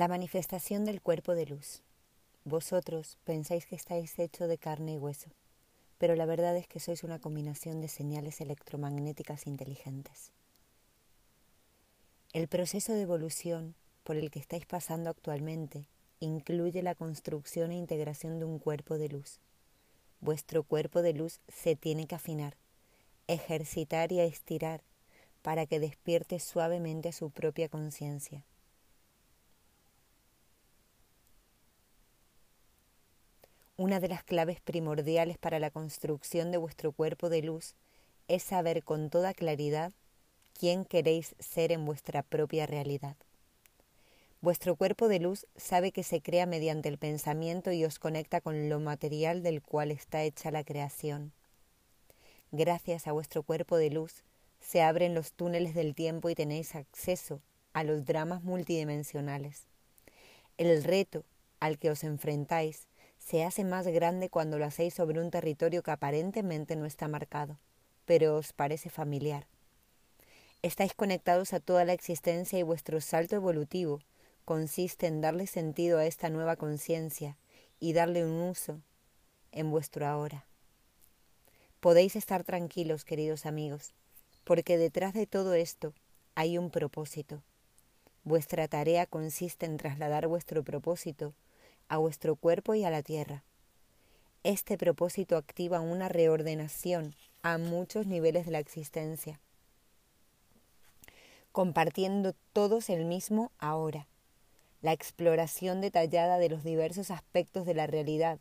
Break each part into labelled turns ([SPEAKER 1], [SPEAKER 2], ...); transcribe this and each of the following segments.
[SPEAKER 1] La manifestación del cuerpo de luz. Vosotros pensáis que estáis hecho de carne y hueso, pero la verdad es que sois una combinación de señales electromagnéticas inteligentes. El proceso de evolución por el que estáis pasando actualmente incluye la construcción e integración de un cuerpo de luz. Vuestro cuerpo de luz se tiene que afinar, ejercitar y estirar para que despierte suavemente su propia conciencia Una de las claves primordiales para la construcción de vuestro cuerpo de luz es saber con toda claridad quién queréis ser en vuestra propia realidad. Vuestro cuerpo de luz sabe que se crea mediante el pensamiento y os conecta con lo material del cual está hecha la creación. Gracias a vuestro cuerpo de luz se abren los túneles del tiempo y tenéis acceso a los dramas multidimensionales. El reto al que os enfrentáis se hace más grande cuando lo hacéis sobre un territorio que aparentemente no está marcado, pero os parece familiar. Estáis conectados a toda la existencia y vuestro salto evolutivo consiste en darle sentido a esta nueva conciencia y darle un uso en vuestro ahora. Podéis estar tranquilos, queridos amigos, porque detrás de todo esto hay un propósito. Vuestra tarea consiste en trasladar vuestro propósito a vuestro cuerpo y a la tierra. Este propósito activa una reordenación a muchos niveles de la existencia, compartiendo todos el mismo ahora. La exploración detallada de los diversos aspectos de la realidad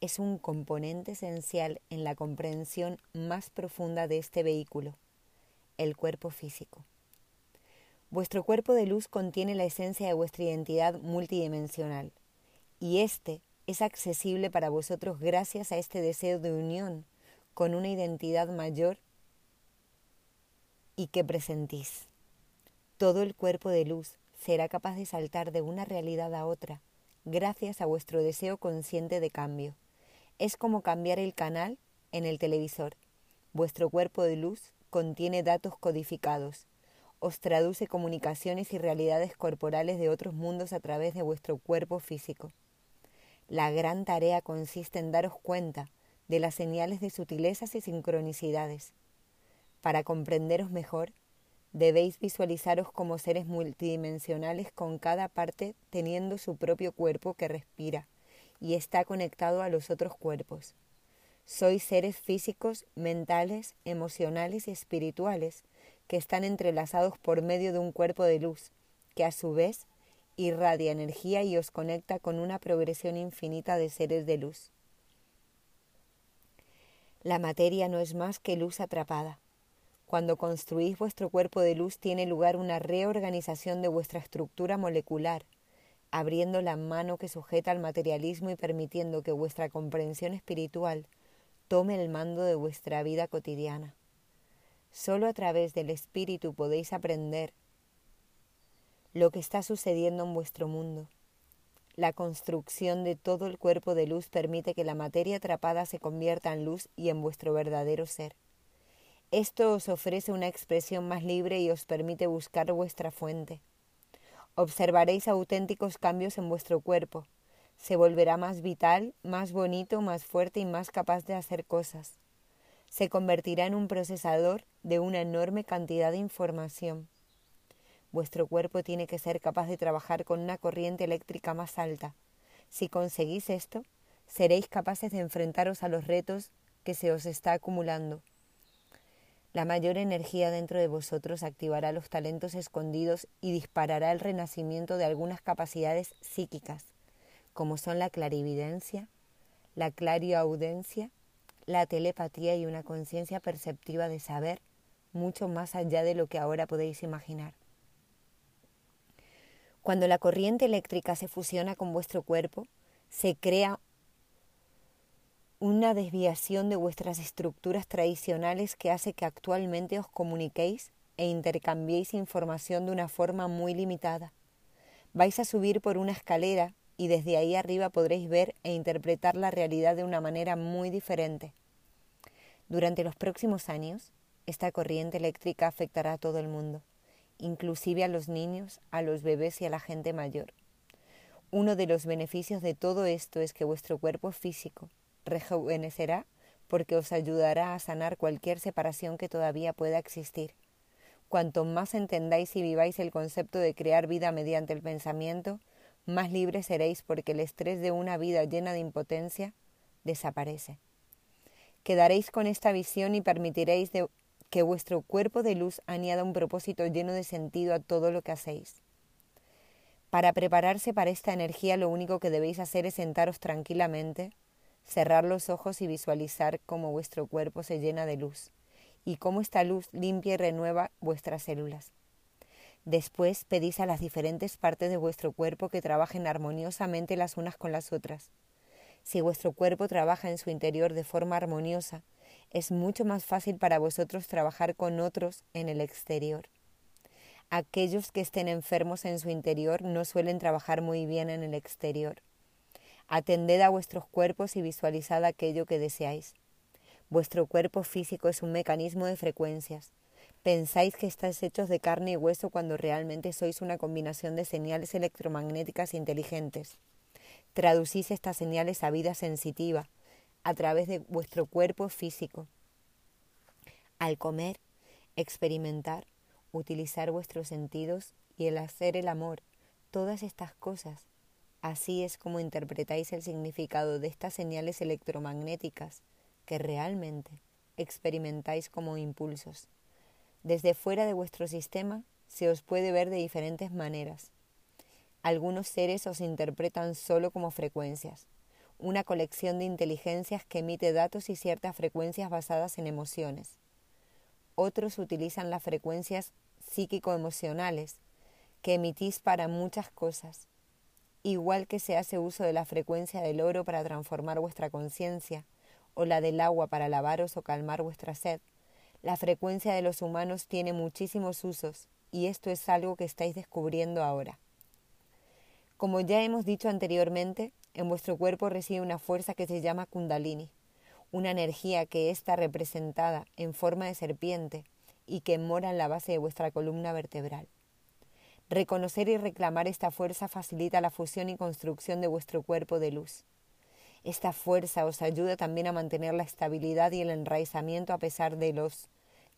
[SPEAKER 1] es un componente esencial en la comprensión más profunda de este vehículo, el cuerpo físico. Vuestro cuerpo de luz contiene la esencia de vuestra identidad multidimensional, y éste es accesible para vosotros gracias a este deseo de unión con una identidad mayor y que presentís. Todo el cuerpo de luz será capaz de saltar de una realidad a otra gracias a vuestro deseo consciente de cambio. Es como cambiar el canal en el televisor. Vuestro cuerpo de luz contiene datos codificados. Os traduce comunicaciones y realidades corporales de otros mundos a través de vuestro cuerpo físico. La gran tarea consiste en daros cuenta de las señales de sutilezas y sincronicidades. Para comprenderos mejor, debéis visualizaros como seres multidimensionales con cada parte teniendo su propio cuerpo que respira y está conectado a los otros cuerpos. Sois seres físicos, mentales, emocionales y espirituales que están entrelazados por medio de un cuerpo de luz, que a su vez irradia energía y os conecta con una progresión infinita de seres de luz. La materia no es más que luz atrapada. Cuando construís vuestro cuerpo de luz tiene lugar una reorganización de vuestra estructura molecular, abriendo la mano que sujeta al materialismo y permitiendo que vuestra comprensión espiritual tome el mando de vuestra vida cotidiana. Solo a través del espíritu podéis aprender lo que está sucediendo en vuestro mundo. La construcción de todo el cuerpo de luz permite que la materia atrapada se convierta en luz y en vuestro verdadero ser. Esto os ofrece una expresión más libre y os permite buscar vuestra fuente. Observaréis auténticos cambios en vuestro cuerpo. Se volverá más vital, más bonito, más fuerte y más capaz de hacer cosas. Se convertirá en un procesador de una enorme cantidad de información. Vuestro cuerpo tiene que ser capaz de trabajar con una corriente eléctrica más alta. Si conseguís esto, seréis capaces de enfrentaros a los retos que se os está acumulando. La mayor energía dentro de vosotros activará los talentos escondidos y disparará el renacimiento de algunas capacidades psíquicas, como son la clarividencia, la clariaudencia, la telepatía y una conciencia perceptiva de saber mucho más allá de lo que ahora podéis imaginar. Cuando la corriente eléctrica se fusiona con vuestro cuerpo, se crea una desviación de vuestras estructuras tradicionales que hace que actualmente os comuniquéis e intercambiéis información de una forma muy limitada. Vais a subir por una escalera y desde ahí arriba podréis ver e interpretar la realidad de una manera muy diferente. Durante los próximos años, esta corriente eléctrica afectará a todo el mundo inclusive a los niños, a los bebés y a la gente mayor. Uno de los beneficios de todo esto es que vuestro cuerpo físico rejuvenecerá porque os ayudará a sanar cualquier separación que todavía pueda existir. Cuanto más entendáis y viváis el concepto de crear vida mediante el pensamiento, más libres seréis porque el estrés de una vida llena de impotencia desaparece. Quedaréis con esta visión y permitiréis que vuestro cuerpo de luz añada un propósito lleno de sentido a todo lo que hacéis. Para prepararse para esta energía lo único que debéis hacer es sentaros tranquilamente, cerrar los ojos y visualizar cómo vuestro cuerpo se llena de luz y cómo esta luz limpia y renueva vuestras células. Después pedís a las diferentes partes de vuestro cuerpo que trabajen armoniosamente las unas con las otras. Si vuestro cuerpo trabaja en su interior de forma armoniosa, es mucho más fácil para vosotros trabajar con otros en el exterior. Aquellos que estén enfermos en su interior no suelen trabajar muy bien en el exterior. Atended a vuestros cuerpos y visualizad aquello que deseáis. Vuestro cuerpo físico es un mecanismo de frecuencias. Pensáis que estáis hechos de carne y hueso cuando realmente sois una combinación de señales electromagnéticas inteligentes. Traducís estas señales a vida sensitiva a través de vuestro cuerpo físico. Al comer, experimentar, utilizar vuestros sentidos y el hacer el amor, todas estas cosas. Así es como interpretáis el significado de estas señales electromagnéticas que realmente experimentáis como impulsos. Desde fuera de vuestro sistema se os puede ver de diferentes maneras. Algunos seres os interpretan solo como frecuencias, una colección de inteligencias que emite datos y ciertas frecuencias basadas en emociones. Otros utilizan las frecuencias psíquico-emocionales que emitís para muchas cosas, igual que se hace uso de la frecuencia del oro para transformar vuestra conciencia, o la del agua para lavaros o calmar vuestra sed. La frecuencia de los humanos tiene muchísimos usos, y esto es algo que estáis descubriendo ahora. Como ya hemos dicho anteriormente, en vuestro cuerpo reside una fuerza que se llama kundalini, una energía que está representada en forma de serpiente, y que mora en la base de vuestra columna vertebral. Reconocer y reclamar esta fuerza facilita la fusión y construcción de vuestro cuerpo de luz. Esta fuerza os ayuda también a mantener la estabilidad y el enraizamiento a pesar de los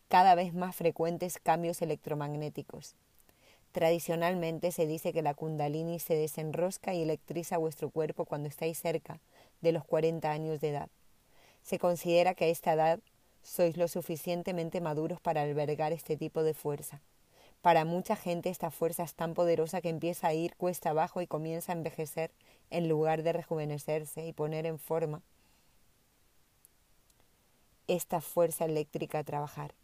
[SPEAKER 1] cada vez más frecuentes cambios electromagnéticos. Tradicionalmente se dice que la kundalini se desenrosca y electriza vuestro cuerpo cuando estáis cerca de los 40 años de edad. Se considera que a esta edad sois lo suficientemente maduros para albergar este tipo de fuerza. Para mucha gente esta fuerza es tan poderosa que empieza a ir cuesta abajo y comienza a envejecer en lugar de rejuvenecerse y poner en forma esta fuerza eléctrica a trabajar.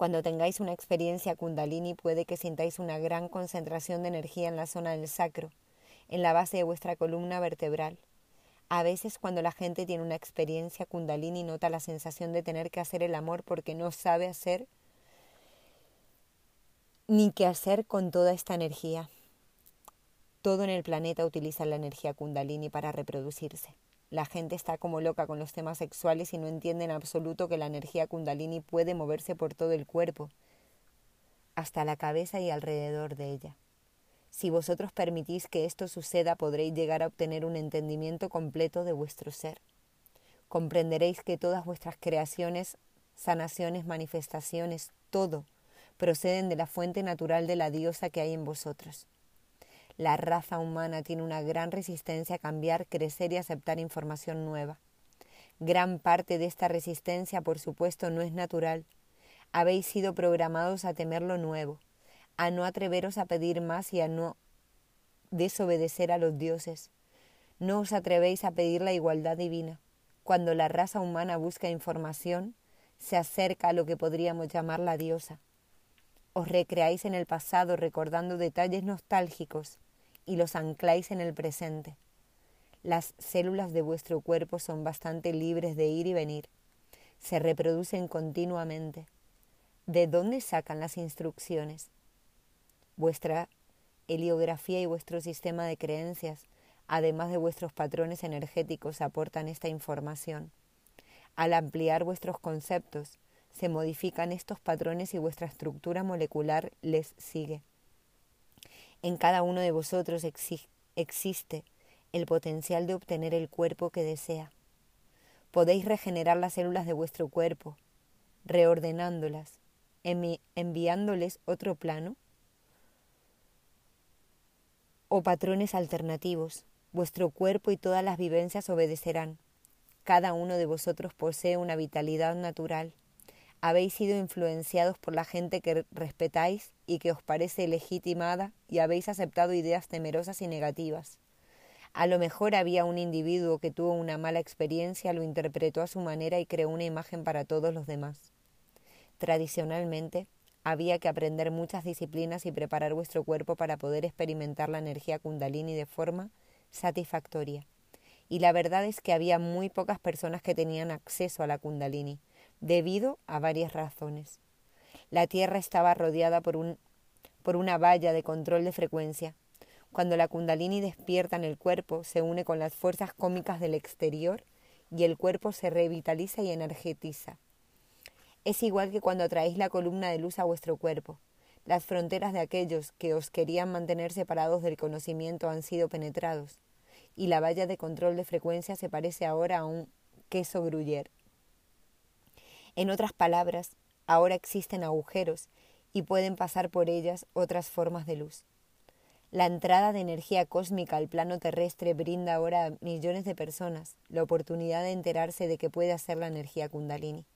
[SPEAKER 1] Cuando tengáis una experiencia kundalini puede que sintáis una gran concentración de energía en la zona del sacro, en la base de vuestra columna vertebral. A veces cuando la gente tiene una experiencia kundalini nota la sensación de tener que hacer el amor porque no sabe hacer ni qué hacer con toda esta energía. Todo en el planeta utiliza la energía kundalini para reproducirse. La gente está como loca con los temas sexuales y no entiende en absoluto que la energía kundalini puede moverse por todo el cuerpo, hasta la cabeza y alrededor de ella. Si vosotros permitís que esto suceda, podréis llegar a obtener un entendimiento completo de vuestro ser. Comprenderéis que todas vuestras creaciones, sanaciones, manifestaciones, todo, proceden de la fuente natural de la diosa que hay en vosotros. La raza humana tiene una gran resistencia a cambiar, crecer y aceptar información nueva. Gran parte de esta resistencia, por supuesto, no es natural. Habéis sido programados a temer lo nuevo, a no atreveros a pedir más y a no desobedecer a los dioses. No os atrevéis a pedir la igualdad divina. Cuando la raza humana busca información, se acerca a lo que podríamos llamar la diosa. Os recreáis en el pasado recordando detalles nostálgicos y los ancláis en el presente. Las células de vuestro cuerpo son bastante libres de ir y venir. Se reproducen continuamente. ¿De dónde sacan las instrucciones? vuestra heliografía y vuestro sistema de creencias, además de vuestros patrones energéticos, aportan esta información. Al ampliar vuestros conceptos, se modifican estos patrones y vuestra estructura molecular les sigue. En cada uno de vosotros existe el potencial de obtener el cuerpo que desea. Podéis regenerar las células de vuestro cuerpo, reordenándolas, enviándoles otro plano o patrones alternativos. Vuestro cuerpo y todas las vivencias obedecerán. Cada uno de vosotros posee una vitalidad natural. Habéis sido influenciados por la gente que respetáis y que os parece legitimada y habéis aceptado ideas temerosas y negativas. A lo mejor había un individuo que tuvo una mala experiencia, lo interpretó a su manera y creó una imagen para todos los demás. Tradicionalmente, había que aprender muchas disciplinas y preparar vuestro cuerpo para poder experimentar la energía kundalini de forma satisfactoria. Y la verdad es que había muy pocas personas que tenían acceso a la kundalini, debido a varias razones. La Tierra estaba rodeada por, un, por una valla de control de frecuencia, cuando la kundalini despierta en el cuerpo, se une con las fuerzas cómicas del exterior y el cuerpo se revitaliza y energetiza. Es igual que cuando traéis la columna de luz a vuestro cuerpo. Las fronteras de aquellos que os querían mantener separados del conocimiento han sido penetrados, y la valla de control de frecuencia se parece ahora a un queso gruyer. En otras palabras, ahora existen agujeros y pueden pasar por ellas otras formas de luz. La entrada de energía cósmica al plano terrestre brinda ahora a millones de personas la oportunidad de enterarse de que puede hacer la energía kundalini.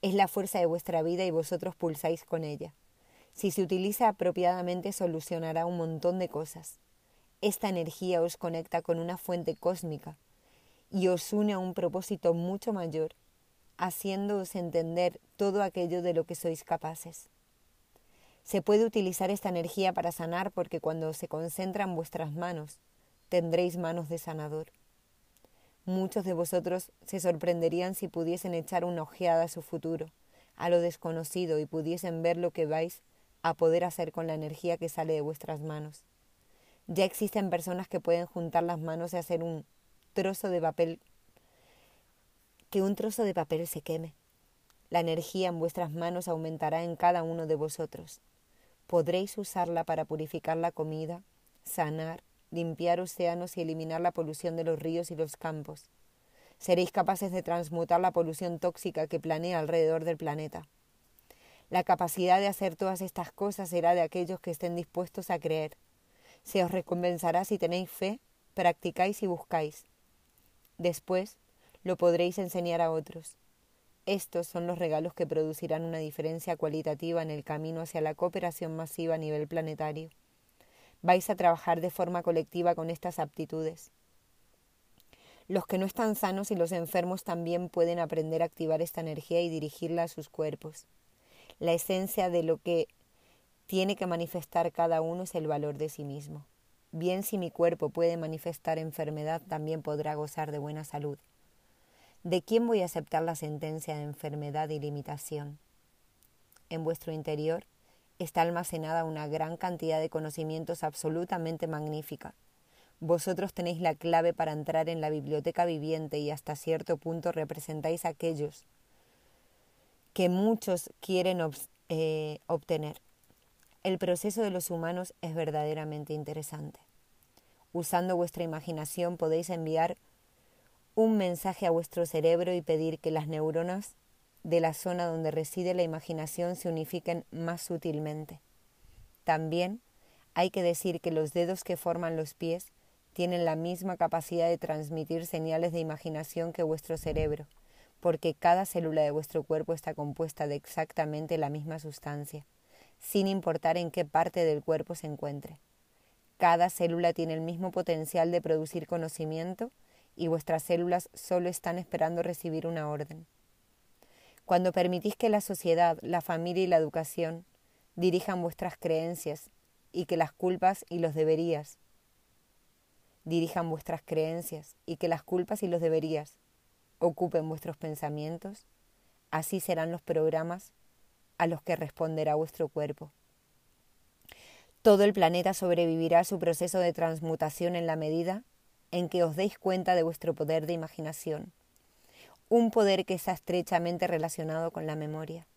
[SPEAKER 1] Es la fuerza de vuestra vida y vosotros pulsáis con ella. Si se utiliza apropiadamente solucionará un montón de cosas. Esta energía os conecta con una fuente cósmica y os une a un propósito mucho mayor, haciéndoos entender todo aquello de lo que sois capaces. Se puede utilizar esta energía para sanar porque cuando se concentra en vuestras manos, tendréis manos de sanador. Muchos de vosotros se sorprenderían si pudiesen echar una ojeada a su futuro, a lo desconocido y pudiesen ver lo que vais a poder hacer con la energía que sale de vuestras manos. Ya existen personas que pueden juntar las manos y hacer un trozo de papel que un trozo de papel se queme. La energía en vuestras manos aumentará en cada uno de vosotros podréis usarla para purificar la comida, sanar, limpiar océanos y eliminar la polución de los ríos y los campos. Seréis capaces de transmutar la polución tóxica que planea alrededor del planeta. La capacidad de hacer todas estas cosas será de aquellos que estén dispuestos a creer. Se os recompensará si tenéis fe, practicáis y buscáis. Después lo podréis enseñar a otros. Estos son los regalos que producirán una diferencia cualitativa en el camino hacia la cooperación masiva a nivel planetario. Vais a trabajar de forma colectiva con estas aptitudes. Los que no están sanos y los enfermos también pueden aprender a activar esta energía y dirigirla a sus cuerpos. La esencia de lo que tiene que manifestar cada uno es el valor de sí mismo. Bien si mi cuerpo puede manifestar enfermedad, también podrá gozar de buena salud. ¿De quién voy a aceptar la sentencia de enfermedad y limitación? En vuestro interior está almacenada una gran cantidad de conocimientos absolutamente magnífica. Vosotros tenéis la clave para entrar en la biblioteca viviente y hasta cierto punto representáis aquellos que muchos quieren eh, obtener. El proceso de los humanos es verdaderamente interesante. Usando vuestra imaginación podéis enviar un mensaje a vuestro cerebro y pedir que las neuronas de la zona donde reside la imaginación se unifiquen más sutilmente. También hay que decir que los dedos que forman los pies tienen la misma capacidad de transmitir señales de imaginación que vuestro cerebro, porque cada célula de vuestro cuerpo está compuesta de exactamente la misma sustancia, sin importar en qué parte del cuerpo se encuentre. Cada célula tiene el mismo potencial de producir conocimiento y vuestras células solo están esperando recibir una orden. Cuando permitís que la sociedad, la familia y la educación dirijan vuestras creencias y que las culpas y los deberías dirijan vuestras creencias y que las culpas y los deberías ocupen vuestros pensamientos, así serán los programas a los que responderá vuestro cuerpo. Todo el planeta sobrevivirá a su proceso de transmutación en la medida en que os deis cuenta de vuestro poder de imaginación, un poder que está estrechamente relacionado con la memoria.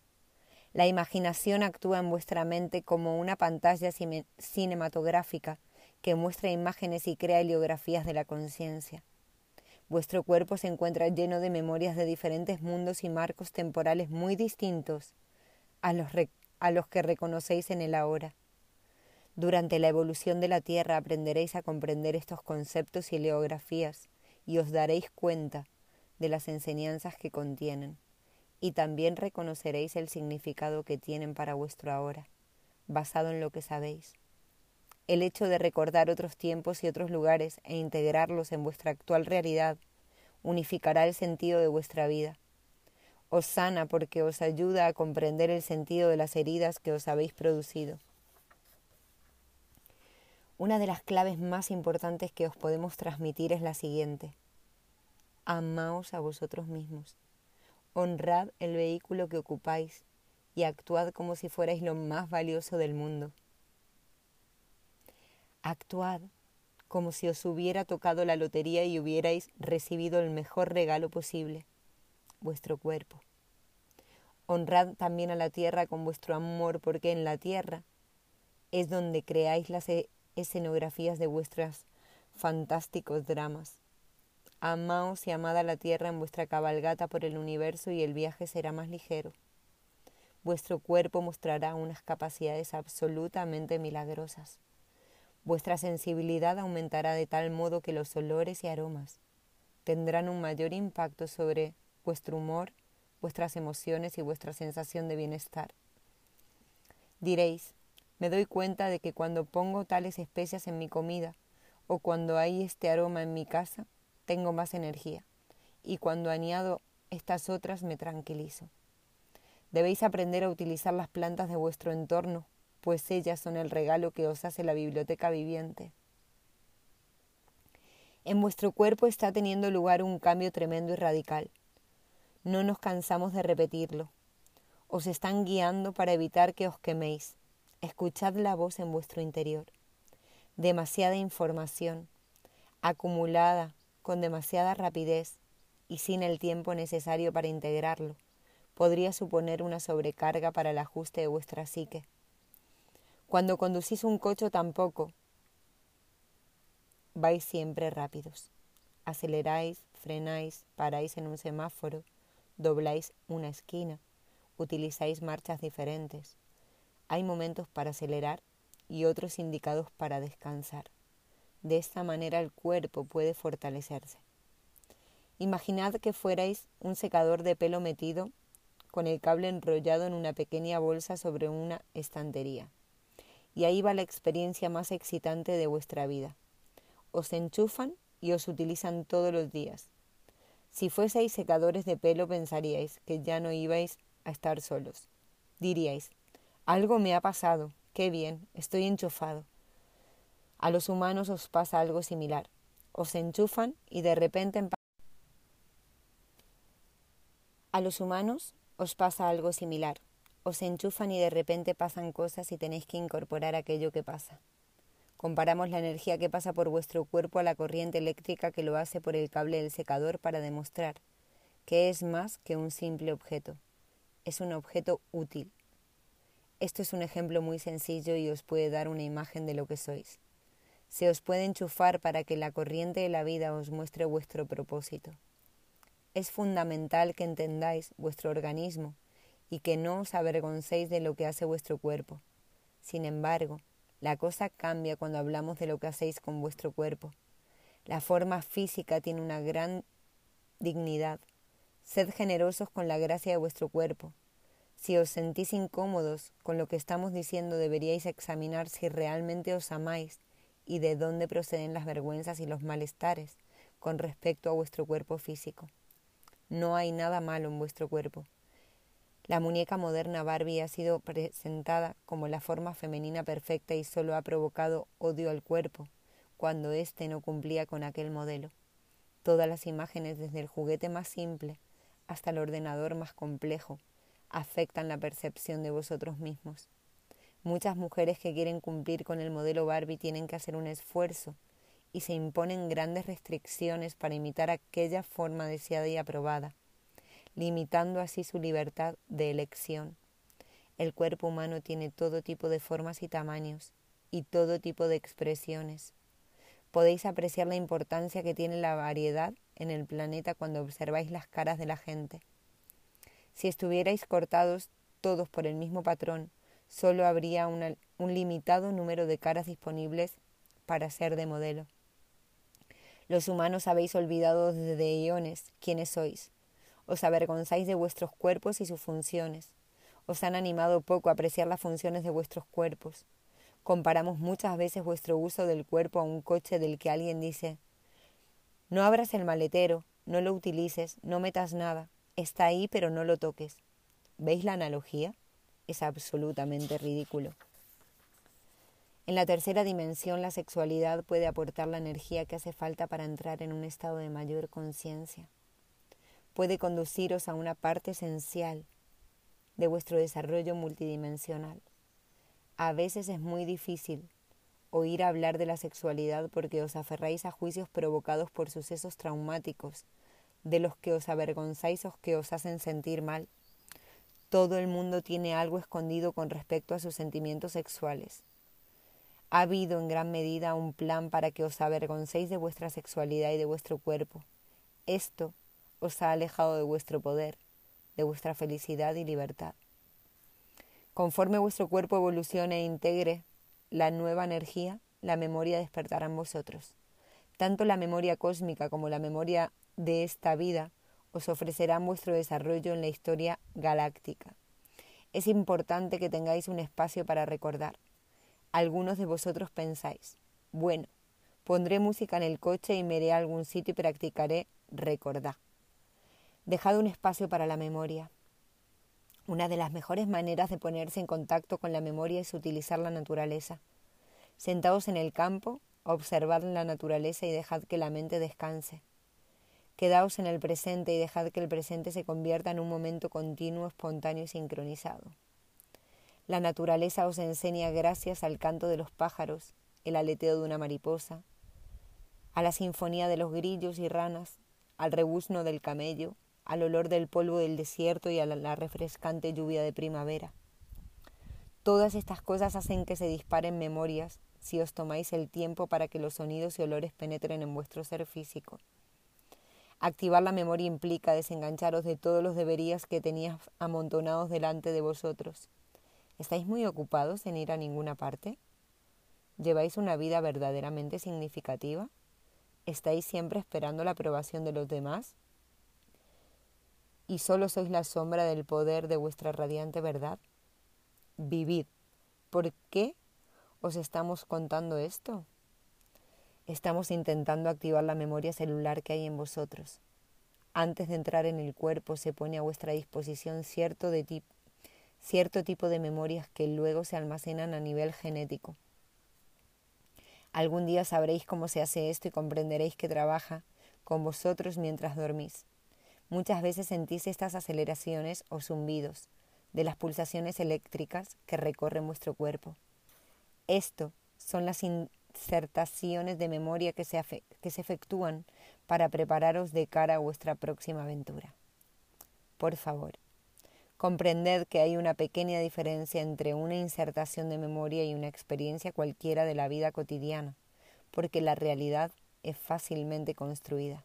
[SPEAKER 1] La imaginación actúa en vuestra mente como una pantalla cinematográfica que muestra imágenes y crea heliografías de la conciencia. Vuestro cuerpo se encuentra lleno de memorias de diferentes mundos y marcos temporales muy distintos a los, a los que reconocéis en el ahora. Durante la evolución de la Tierra aprenderéis a comprender estos conceptos y heliografías y os daréis cuenta de las enseñanzas que contienen, y también reconoceréis el significado que tienen para vuestro ahora, basado en lo que sabéis. El hecho de recordar otros tiempos y otros lugares e integrarlos en vuestra actual realidad unificará el sentido de vuestra vida. Os sana porque os ayuda a comprender el sentido de las heridas que os habéis producido. Una de las claves más importantes que os podemos transmitir es la siguiente. Amaos a vosotros mismos. Honrad el vehículo que ocupáis y actuad como si fuerais lo más valioso del mundo. Actuad como si os hubiera tocado la lotería y hubierais recibido el mejor regalo posible, vuestro cuerpo. Honrad también a la tierra con vuestro amor, porque en la tierra es donde creáis las e-, escenografías de vuestros fantásticos dramas. Amaos y amad a la tierra en vuestra cabalgata por el universo y el viaje será más ligero. Vuestro cuerpo mostrará unas capacidades absolutamente milagrosas. Vuestra sensibilidad aumentará de tal modo que los olores y aromas tendrán un mayor impacto sobre vuestro humor, vuestras emociones y vuestra sensación de bienestar. Diréis, me doy cuenta de que cuando pongo tales especias en mi comida o cuando hay este aroma en mi casa, tengo más energía, y cuando añado estas otras me tranquilizo. Debéis aprender a utilizar las plantas de vuestro entorno pues ellas son el regalo que os hace la biblioteca viviente. En vuestro cuerpo está teniendo lugar un cambio tremendo y radical. No nos cansamos de repetirlo. Os están guiando para evitar que os queméis. Escuchad la voz en vuestro interior. Demasiada información, acumulada con demasiada rapidez y sin el tiempo necesario para integrarlo, podría suponer una sobrecarga para el ajuste de vuestra psique. Cuando conducís un coche tampoco vais siempre rápidos. Aceleráis, frenáis, paráis en un semáforo, dobláis una esquina, utilizáis marchas diferentes. Hay momentos para acelerar y otros indicados para descansar. De esta manera el cuerpo puede fortalecerse. Imaginad que fuerais un secador de pelo metido con el cable enrollado en una pequeña bolsa sobre una estantería y ahí va la experiencia más excitante de vuestra vida. Os enchufan y os utilizan todos los días. Si fueseis secadores de pelo pensaríais que ya no ibais a estar solos. Diríais, algo me ha pasado, qué bien, estoy enchufado. A los humanos os pasa algo similar. Os enchufan y de repente... A los humanos os pasa algo similar os enchufan y de repente pasan cosas y tenéis que incorporar aquello que pasa. Comparamos la energía que pasa por vuestro cuerpo a la corriente eléctrica que lo hace por el cable del secador para demostrar que es más que un simple objeto. Es un objeto útil. Esto es un ejemplo muy sencillo y os puede dar una imagen de lo que sois. Se os puede enchufar para que la corriente de la vida os muestre vuestro propósito. Es fundamental que entendáis vuestro organismo y que no os avergoncéis de lo que hace vuestro cuerpo. Sin embargo, la cosa cambia cuando hablamos de lo que hacéis con vuestro cuerpo. La forma física tiene una gran dignidad. Sed generosos con la gracia de vuestro cuerpo. Si os sentís incómodos con lo que estamos diciendo, deberíais examinar si realmente os amáis y de dónde proceden las vergüenzas y los malestares con respecto a vuestro cuerpo físico. No hay nada malo en vuestro cuerpo. La muñeca moderna Barbie ha sido presentada como la forma femenina perfecta y solo ha provocado odio al cuerpo, cuando éste no cumplía con aquel modelo. Todas las imágenes, desde el juguete más simple hasta el ordenador más complejo, afectan la percepción de vosotros mismos. Muchas mujeres que quieren cumplir con el modelo Barbie tienen que hacer un esfuerzo y se imponen grandes restricciones para imitar aquella forma deseada y aprobada limitando así su libertad de elección. El cuerpo humano tiene todo tipo de formas y tamaños y todo tipo de expresiones. Podéis apreciar la importancia que tiene la variedad en el planeta cuando observáis las caras de la gente. Si estuvierais cortados todos por el mismo patrón, solo habría un limitado número de caras disponibles para ser de modelo. Los humanos habéis olvidado desde eones quiénes sois. Os avergonzáis de vuestros cuerpos y sus funciones. Os han animado poco a apreciar las funciones de vuestros cuerpos. Comparamos muchas veces vuestro uso del cuerpo a un coche del que alguien dice No abras el maletero, no lo utilices, no metas nada. Está ahí pero no lo toques. ¿Veis la analogía? Es absolutamente ridículo. En la tercera dimensión, la sexualidad puede aportar la energía que hace falta para entrar en un estado de mayor conciencia. Puede conduciros a una parte esencial de vuestro desarrollo multidimensional. A veces es muy difícil oír hablar de la sexualidad porque os aferráis a juicios provocados por sucesos traumáticos, de los que os avergonzáis o que os hacen sentir mal. Todo el mundo tiene algo escondido con respecto a sus sentimientos sexuales. Ha habido en gran medida un plan para que os avergoncéis de vuestra sexualidad y de vuestro cuerpo. Esto os ha alejado de vuestro poder, de vuestra felicidad y libertad. Conforme vuestro cuerpo evolucione e integre la nueva energía, la memoria despertará en vosotros. Tanto la memoria cósmica como la memoria de esta vida os ofrecerán vuestro desarrollo en la historia galáctica. Es importante que tengáis un espacio para recordar. Algunos de vosotros pensáis, bueno, pondré música en el coche y me iré a algún sitio y practicaré recordar. Dejad un espacio para la memoria. Una de las mejores maneras de ponerse en contacto con la memoria es utilizar la naturaleza. Sentaos en el campo, observad la naturaleza y dejad que la mente descanse. Quedaos en el presente y dejad que el presente se convierta en un momento continuo, espontáneo y sincronizado. La naturaleza os enseña gracias al canto de los pájaros, el aleteo de una mariposa, a la sinfonía de los grillos y ranas, al rebuzno del camello, al olor del polvo del desierto y a la refrescante lluvia de primavera. Todas estas cosas hacen que se disparen memorias si os tomáis el tiempo para que los sonidos y olores penetren en vuestro ser físico. Activar la memoria implica desengancharos de todos los deberías que tenías amontonados delante de vosotros. ¿Estáis muy ocupados en ir a ninguna parte? ¿Lleváis una vida verdaderamente significativa? ¿Estáis siempre esperando la aprobación de los demás? y solo sois la sombra del poder de vuestra radiante verdad? Vivid. ¿Por qué os estamos contando esto? Estamos intentando activar la memoria celular que hay en vosotros. Antes de entrar en el cuerpo se pone a vuestra disposición cierto, de cierto tipo de memorias que luego se almacenan a nivel genético. Algún día sabréis cómo se hace esto y comprenderéis que trabaja con vosotros mientras dormís. Muchas veces sentís estas aceleraciones o zumbidos de las pulsaciones eléctricas que recorren vuestro cuerpo. Esto son las insertaciones de memoria que se, que se efectúan para prepararos de cara a vuestra próxima aventura. Por favor, comprended que hay una pequeña diferencia entre una insertación de memoria y una experiencia cualquiera de la vida cotidiana, porque la realidad es fácilmente construida.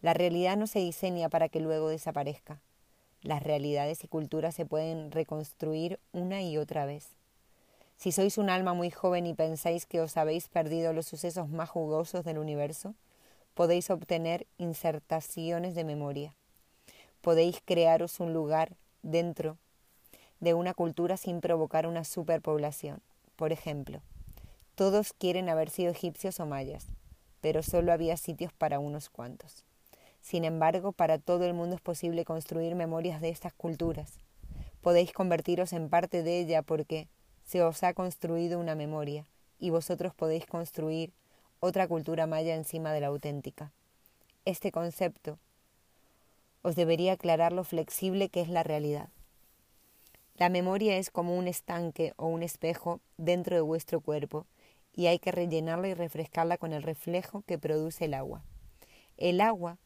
[SPEAKER 1] La realidad no se diseña para que luego desaparezca. Las realidades y culturas se pueden reconstruir una y otra vez. Si sois un alma muy joven y pensáis que os habéis perdido los sucesos más jugosos del universo, podéis obtener insertaciones de memoria. Podéis crearos un lugar dentro de una cultura sin provocar una superpoblación. Por ejemplo, todos quieren haber sido egipcios o mayas, pero solo había sitios para unos cuantos. Sin embargo, para todo el mundo es posible construir memorias de estas culturas. Podéis convertiros en parte de ella porque se os ha construido una memoria y vosotros podéis construir otra cultura maya encima de la auténtica. Este concepto os debería aclarar lo flexible que es la realidad. La memoria es como un estanque o un espejo dentro de vuestro cuerpo y hay que rellenarla y refrescarla con el reflejo que produce el agua. El agua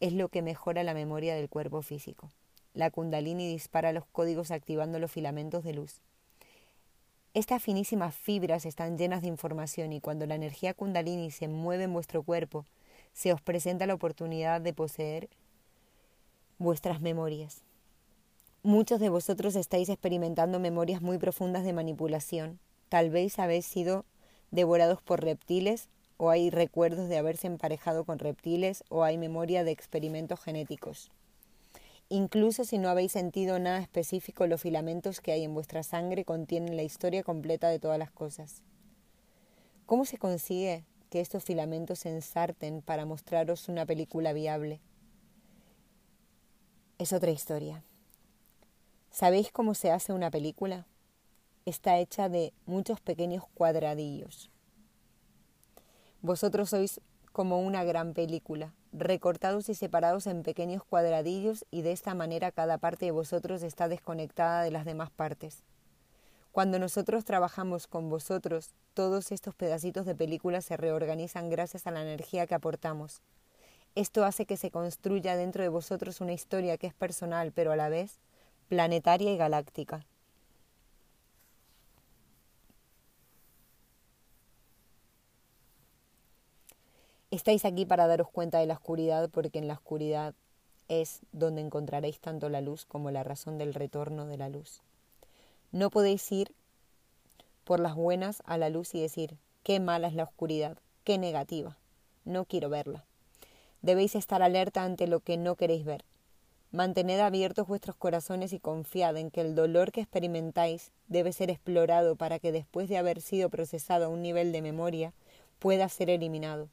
[SPEAKER 1] es lo que mejora la memoria del cuerpo físico. la kundalini dispara los códigos activando los filamentos de luz. Estas finísimas fibras están llenas de información y cuando la energía kundalini se mueve en vuestro cuerpo, se os presenta la oportunidad de poseer vuestras memorias. Muchos de vosotros estáis experimentando memorias muy profundas de manipulación. Tal vez habéis sido devorados por reptiles o hay recuerdos de haberse emparejado con reptiles o hay memoria de experimentos genéticos. Incluso si no habéis sentido nada específico, los filamentos que hay en vuestra sangre contienen la historia completa de todas las cosas. ¿Cómo se consigue que estos filamentos se ensarten para mostraros una película viable? Es otra historia. ¿Sabéis cómo se hace una película? Está hecha de muchos pequeños cuadradillos. Vosotros sois como una gran película, recortados y separados en pequeños cuadradillos y de esta manera cada parte de vosotros está desconectada de las demás partes. Cuando nosotros trabajamos con vosotros, todos estos pedacitos de película se reorganizan gracias a la energía que aportamos. Esto hace que se construya dentro de vosotros una historia que es personal, pero a la vez planetaria y galáctica. Estáis aquí para daros cuenta de la oscuridad porque en la oscuridad es donde encontraréis tanto la luz como la razón del retorno de la luz. No podéis ir por las buenas a la luz y decir, qué mala es la oscuridad, qué negativa, no quiero verla. Debéis estar alerta ante lo que no queréis ver. Mantened abiertos vuestros corazones y confiad en que el dolor que experimentáis debe ser explorado para que después de haber sido procesado a un nivel de memoria pueda ser eliminado.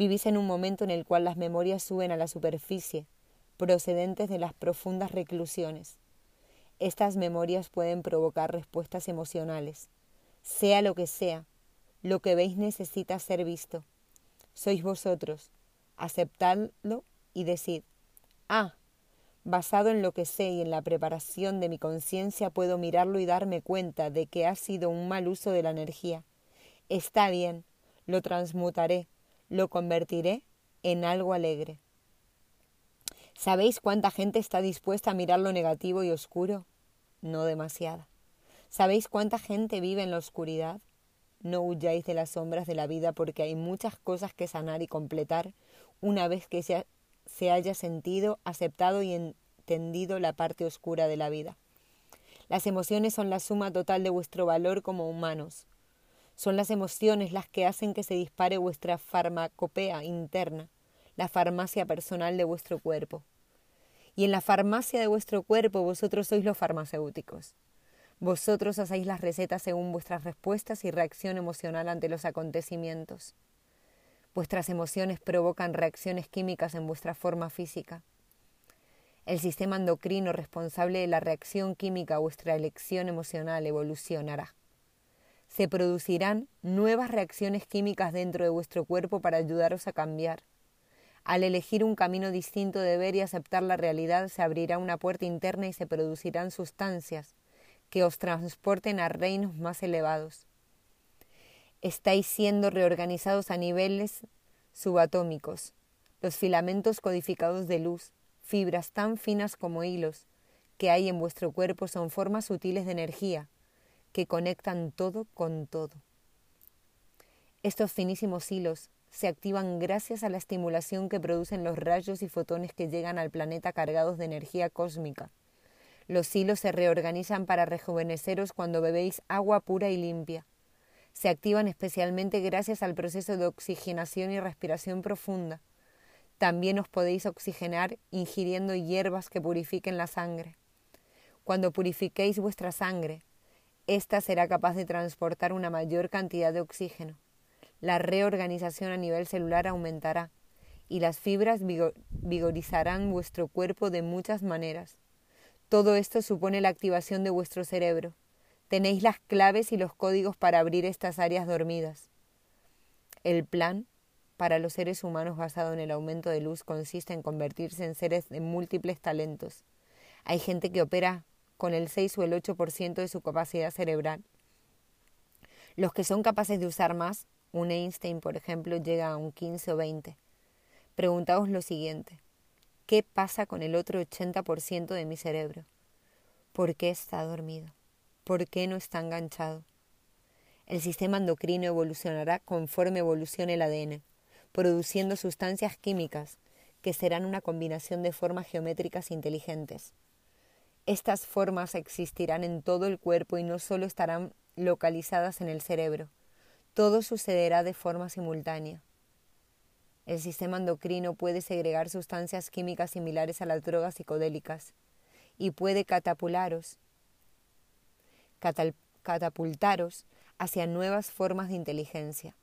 [SPEAKER 1] Vivís en un momento en el cual las memorias suben a la superficie, procedentes de las profundas reclusiones. Estas memorias pueden provocar respuestas emocionales. Sea lo que sea, lo que veis necesita ser visto. Sois vosotros. Aceptadlo y decid, ah, Basado en lo que sé y en la preparación de mi conciencia puedo mirarlo y darme cuenta de que ha sido un mal uso de la energía. Está bien, lo transmutaré, lo convertiré en algo alegre. ¿Sabéis cuánta gente está dispuesta a mirar lo negativo y oscuro? No demasiada. ¿Sabéis cuánta gente vive en la oscuridad? No huyáis de las sombras de la vida porque hay muchas cosas que sanar y completar una vez que se se haya sentido, aceptado y entendido la parte oscura de la vida. Las emociones son la suma total de vuestro valor como humanos. Son las emociones las que hacen que se dispare vuestra farmacopea interna, la farmacia personal de vuestro cuerpo. Y en la farmacia de vuestro cuerpo vosotros sois los farmacéuticos. Vosotros hacéis las recetas según vuestras respuestas y reacción emocional ante los acontecimientos. Vuestras emociones provocan reacciones químicas en vuestra forma física. El sistema endocrino responsable de la reacción química a vuestra elección emocional evolucionará. Se producirán nuevas reacciones químicas dentro de vuestro cuerpo para ayudaros a cambiar. Al elegir un camino distinto de ver y aceptar la realidad, se abrirá una puerta interna y se producirán sustancias que os transporten a reinos más elevados estáis siendo reorganizados a niveles subatómicos. Los filamentos codificados de luz, fibras tan finas como hilos, que hay en vuestro cuerpo son formas sutiles de energía que conectan todo con todo. Estos finísimos hilos se activan gracias a la estimulación que producen los rayos y fotones que llegan al planeta cargados de energía cósmica. Los hilos se reorganizan para rejuveneceros cuando bebéis agua pura y limpia se activan especialmente gracias al proceso de oxigenación y respiración profunda. También os podéis oxigenar ingiriendo hierbas que purifiquen la sangre. Cuando purifiquéis vuestra sangre, ésta será capaz de transportar una mayor cantidad de oxígeno. La reorganización a nivel celular aumentará y las fibras vigorizarán vuestro cuerpo de muchas maneras. Todo esto supone la activación de vuestro cerebro, Tenéis las claves y los códigos para abrir estas áreas dormidas. El plan para los seres humanos basado en el aumento de luz consiste en convertirse en seres de múltiples talentos. Hay gente que opera con el 6 o el 8% de su capacidad cerebral. Los que son capaces de usar más, un Einstein, por ejemplo, llega a un 15 o 20. Preguntaos lo siguiente. ¿Qué pasa con el otro 80% de mi cerebro? ¿Por qué está dormido? ¿Por qué no está enganchado? El sistema endocrino evolucionará conforme evolucione el ADN, produciendo sustancias químicas que serán una combinación de formas geométricas inteligentes. Estas formas existirán en todo el cuerpo y no solo estarán localizadas en el cerebro. Todo sucederá de forma simultánea. El sistema endocrino puede segregar sustancias químicas similares a las drogas psicodélicas y puede catapularos, catapultaros hacia nuevas formas de inteligencia.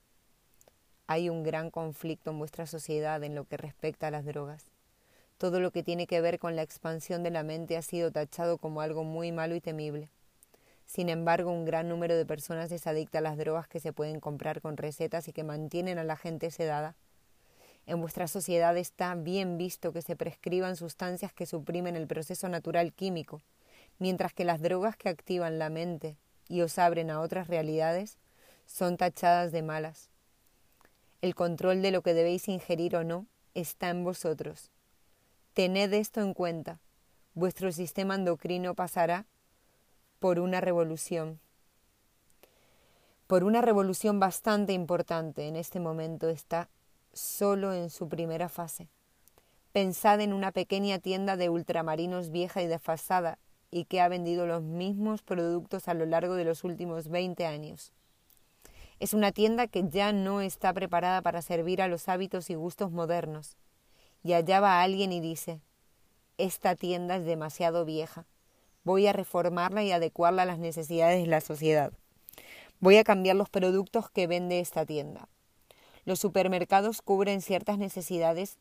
[SPEAKER 1] Hay un gran conflicto en vuestra sociedad en lo que respecta a las drogas. Todo lo que tiene que ver con la expansión de la mente ha sido tachado como algo muy malo y temible. Sin embargo, un gran número de personas es adicta a las drogas que se pueden comprar con recetas y que mantienen a la gente sedada. En vuestra sociedad está bien visto que se prescriban sustancias que suprimen el proceso natural químico, mientras que las drogas que activan la mente y os abren a otras realidades, son tachadas de malas. El control de lo que debéis ingerir o no está en vosotros. Tened esto en cuenta. Vuestro sistema endocrino pasará por una revolución. Por una revolución bastante importante en este momento está solo en su primera fase. Pensad en una pequeña tienda de ultramarinos vieja y desfasada y que ha vendido los mismos productos a lo largo de los últimos 20 años. Es una tienda que ya no está preparada para servir a los hábitos y gustos modernos. Y allá va alguien y dice, esta tienda es demasiado vieja. Voy a reformarla y adecuarla a las necesidades de la sociedad. Voy a cambiar los productos que vende esta tienda. Los supermercados cubren ciertas necesidades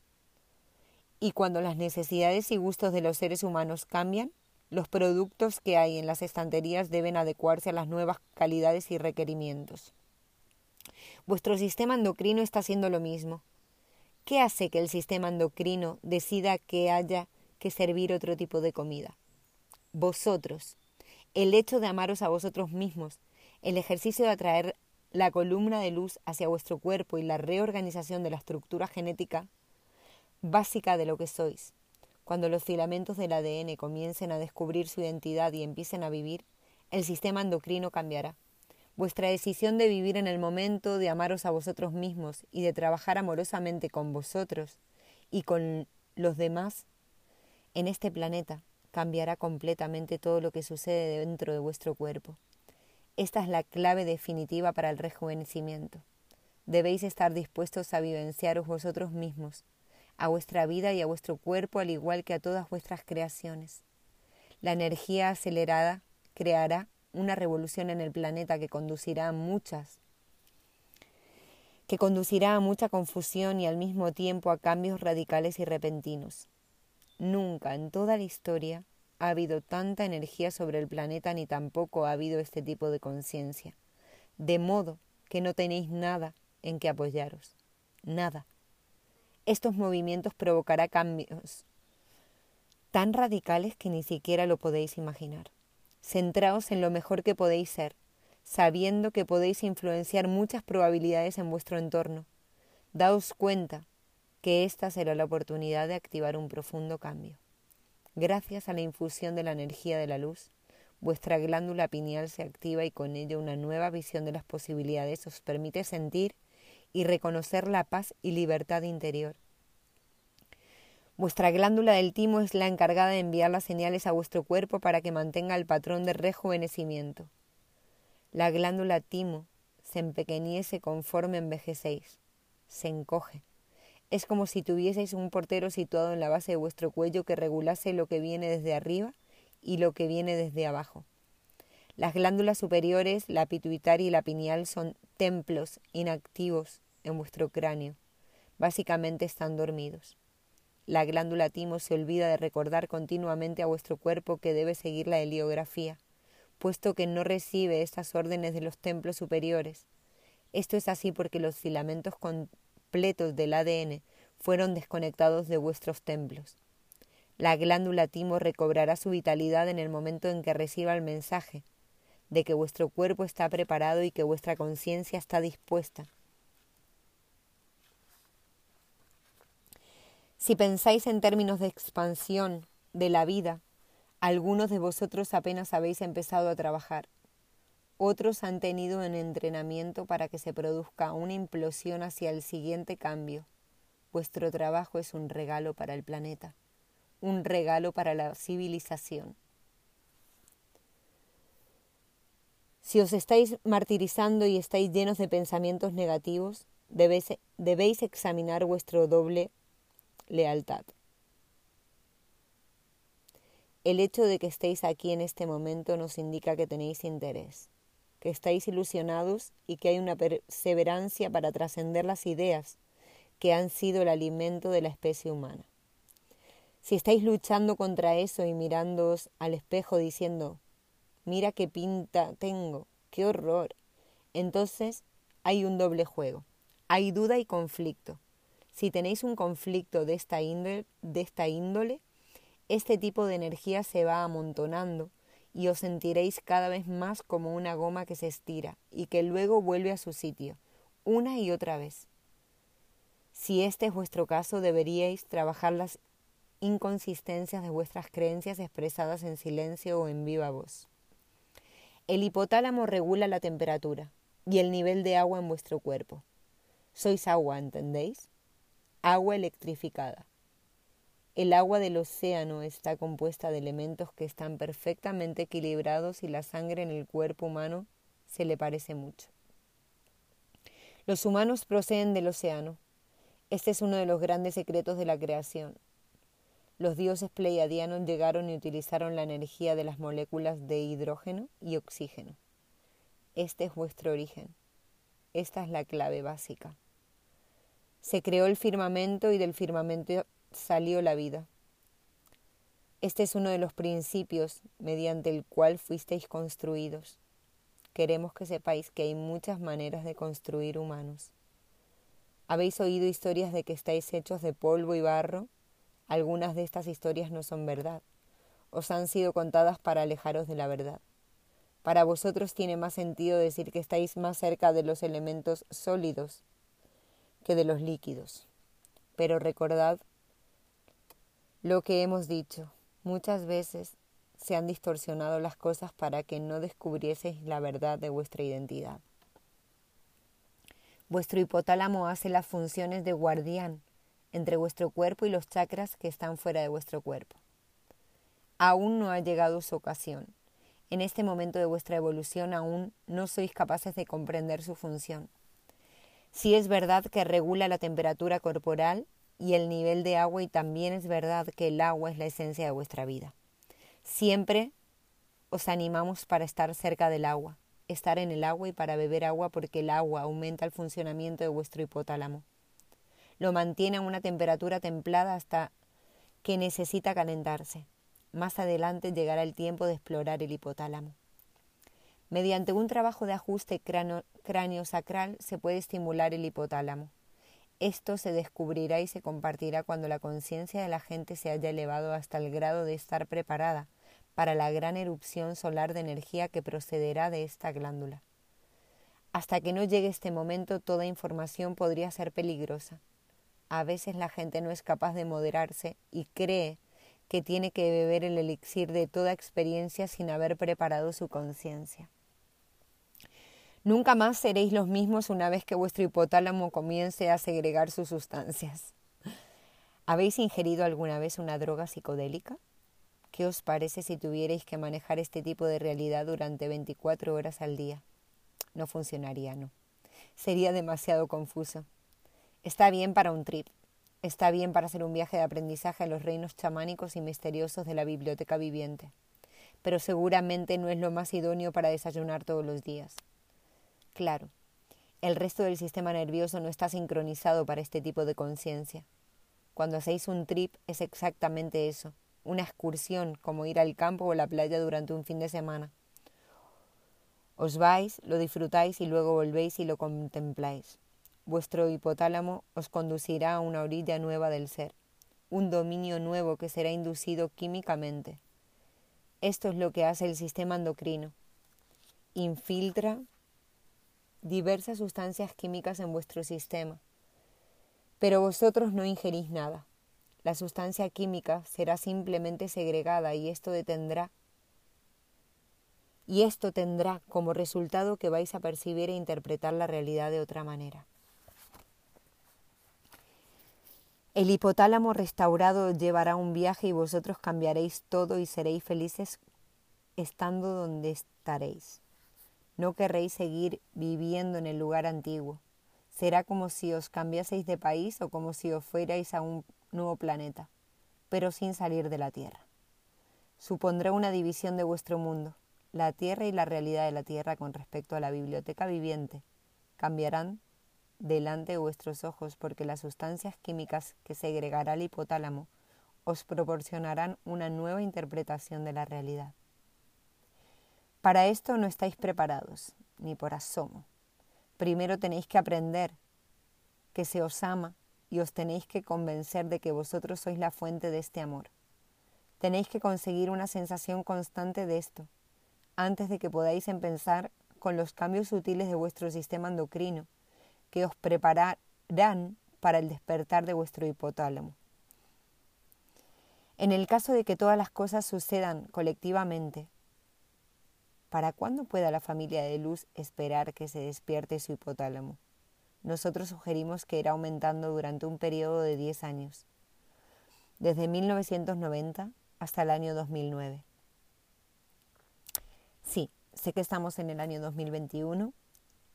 [SPEAKER 1] y cuando las necesidades y gustos de los seres humanos cambian, los productos que hay en las estanterías deben adecuarse a las nuevas calidades y requerimientos. Vuestro sistema endocrino está haciendo lo mismo. ¿Qué hace que el sistema endocrino decida que haya que servir otro tipo de comida? Vosotros. El hecho de amaros a vosotros mismos, el ejercicio de atraer la columna de luz hacia vuestro cuerpo y la reorganización de la estructura genética básica de lo que sois, cuando los filamentos del ADN comiencen a descubrir su identidad y empiecen a vivir, el sistema endocrino cambiará. Vuestra decisión de vivir en el momento, de amaros a vosotros mismos y de trabajar amorosamente con vosotros y con los demás en este planeta cambiará completamente todo lo que sucede dentro de vuestro cuerpo. Esta es la clave definitiva para el rejuvenecimiento. Debéis estar dispuestos a vivenciaros vosotros mismos a vuestra vida y a vuestro cuerpo al igual que a todas vuestras creaciones. La energía acelerada creará una revolución en el planeta que conducirá a muchas que conducirá a mucha confusión y al mismo tiempo a cambios radicales y repentinos. Nunca en toda la historia ha habido tanta energía sobre el planeta ni tampoco ha habido este tipo de conciencia, de modo que no tenéis nada en que apoyaros, nada estos movimientos provocará cambios tan radicales que ni siquiera lo podéis imaginar. Centraos en lo mejor que podéis ser, sabiendo que podéis influenciar muchas probabilidades en vuestro entorno. Daos cuenta que esta será la oportunidad de activar un profundo cambio. Gracias a la infusión de la energía de la luz, vuestra glándula pineal se activa y con ello una nueva visión de las posibilidades os permite sentir y reconocer la paz y libertad interior. Vuestra glándula del timo es la encargada de enviar las señales a vuestro cuerpo para que mantenga el patrón de rejuvenecimiento. La glándula timo se empequeñece conforme envejecéis, se encoge. Es como si tuvieseis un portero situado en la base de vuestro cuello que regulase lo que viene desde arriba y lo que viene desde abajo. Las glándulas superiores, la pituitaria y la pineal, son templos inactivos en vuestro cráneo. Básicamente están dormidos. La glándula timo se olvida de recordar continuamente a vuestro cuerpo que debe seguir la heliografía, puesto que no recibe estas órdenes de los templos superiores. Esto es así porque los filamentos completos del ADN fueron desconectados de vuestros templos. La glándula timo recobrará su vitalidad en el momento en que reciba el mensaje de que vuestro cuerpo está preparado y que vuestra conciencia está dispuesta Si pensáis en términos de expansión de la vida, algunos de vosotros apenas habéis empezado a trabajar. Otros han tenido un entrenamiento para que se produzca una implosión hacia el siguiente cambio. Vuestro trabajo es un regalo para el planeta, un regalo para la civilización. Si os estáis martirizando y estáis llenos de pensamientos negativos, debéis, debéis examinar vuestro doble lealtad. El hecho de que estéis aquí en este momento nos indica que tenéis interés que estáis ilusionados y que hay una perseverancia para trascender las ideas que han sido el alimento de la especie humana. Si estáis luchando contra eso y mirándoos al espejo diciendo, mira qué pinta tengo, qué horror, entonces hay un doble juego, hay duda y conflicto. Si tenéis un conflicto de esta índole, este tipo de energía se va amontonando y os sentiréis cada vez más como una goma que se estira y que luego vuelve a su sitio, una y otra vez. Si este es vuestro caso, deberíais trabajar las inconsistencias de vuestras creencias expresadas en silencio o en viva voz. El hipotálamo regula la temperatura y el nivel de agua en vuestro cuerpo. Sois agua, ¿entendéis? Agua electrificada. El agua del océano está compuesta de elementos que están perfectamente equilibrados y la sangre en el cuerpo humano se le parece mucho. Los humanos proceden del océano. Este es uno de los grandes secretos de la creación. Los dioses pleiadianos llegaron y utilizaron la energía de las moléculas de hidrógeno y oxígeno. Este es vuestro origen. Esta es la clave básica. Se creó el firmamento y del firmamento salió la vida. Este es uno de los principios mediante el cual fuisteis construidos. Queremos que sepáis que hay muchas maneras de construir humanos. ¿Habéis oído historias de que estáis hechos de polvo y barro? Algunas de estas historias no son verdad. Os han sido contadas para alejaros de la verdad. Para vosotros tiene más sentido decir que estáis más cerca de los elementos sólidos que de los líquidos. Pero recordad lo que hemos dicho, muchas veces se han distorsionado las cosas para que no descubrieseis la verdad de vuestra identidad. Vuestro hipotálamo hace las funciones de guardián entre vuestro cuerpo y los chakras que están fuera de vuestro cuerpo. Aún no ha llegado su ocasión. En este momento de vuestra evolución aún no sois capaces de comprender su función. Si es verdad que regula la temperatura corporal, y el nivel de agua y también es verdad que el agua es la esencia de vuestra vida. Siempre os animamos para estar cerca del agua, estar en el agua y para beber agua porque el agua aumenta el funcionamiento de vuestro hipotálamo. Lo mantiene a una temperatura templada hasta que necesita calentarse. Más adelante llegará el tiempo de explorar el hipotálamo. Mediante un trabajo de ajuste cráneo sacral se puede estimular el hipotálamo. Esto se descubrirá y se compartirá cuando la conciencia de la gente se haya elevado hasta el grado de estar preparada para la gran erupción solar de energía que procederá de esta glándula. Hasta que no llegue este momento toda información podría ser peligrosa. A veces la gente no es capaz de moderarse y cree que tiene que beber el elixir de toda experiencia sin haber preparado su conciencia. Nunca más seréis los mismos una vez que vuestro hipotálamo comience a segregar sus sustancias. ¿Habéis ingerido alguna vez una droga psicodélica? ¿Qué os parece si tuvierais que manejar este tipo de realidad durante 24 horas al día? No funcionaría, no. Sería demasiado confuso. Está bien para un trip. Está bien para hacer un viaje de aprendizaje a los reinos chamánicos y misteriosos de la biblioteca viviente. Pero seguramente no es lo más idóneo para desayunar todos los días. Claro, el resto del sistema nervioso no está sincronizado para este tipo de conciencia. Cuando hacéis un trip es exactamente eso, una excursión como ir al campo o la playa durante un fin de semana. Os vais, lo disfrutáis y luego volvéis y lo contempláis. Vuestro hipotálamo os conducirá a una orilla nueva del ser, un dominio nuevo que será inducido químicamente. Esto es lo que hace el sistema endocrino. Infiltra diversas sustancias químicas en vuestro sistema, pero vosotros no ingerís nada. la sustancia química será simplemente segregada y esto detendrá. Y esto tendrá como resultado que vais a percibir e interpretar la realidad de otra manera. El hipotálamo restaurado llevará un viaje y vosotros cambiaréis todo y seréis felices estando donde estaréis. No querréis seguir viviendo en el lugar antiguo. Será como si os cambiaseis de país o como si os fuerais a un nuevo planeta, pero sin salir de la Tierra. Supondrá una división de vuestro mundo. La Tierra y la realidad de la Tierra con respecto a la biblioteca viviente cambiarán delante de vuestros ojos, porque las sustancias químicas que segregará el hipotálamo os proporcionarán una nueva interpretación de la realidad. Para esto no estáis preparados, ni por asomo. Primero tenéis que aprender que se os ama y os tenéis que convencer de que vosotros sois la fuente de este amor. Tenéis que conseguir una sensación constante de esto, antes de que podáis empezar con los cambios sutiles de vuestro sistema endocrino, que os prepararán para el despertar de vuestro hipotálamo. En el caso de que todas las cosas sucedan colectivamente, ¿para cuándo pueda la familia de luz esperar que se despierte su hipotálamo? Nosotros sugerimos que irá aumentando durante un periodo de 10 años, desde 1990 hasta el año 2009. Sí, sé que estamos en el año 2021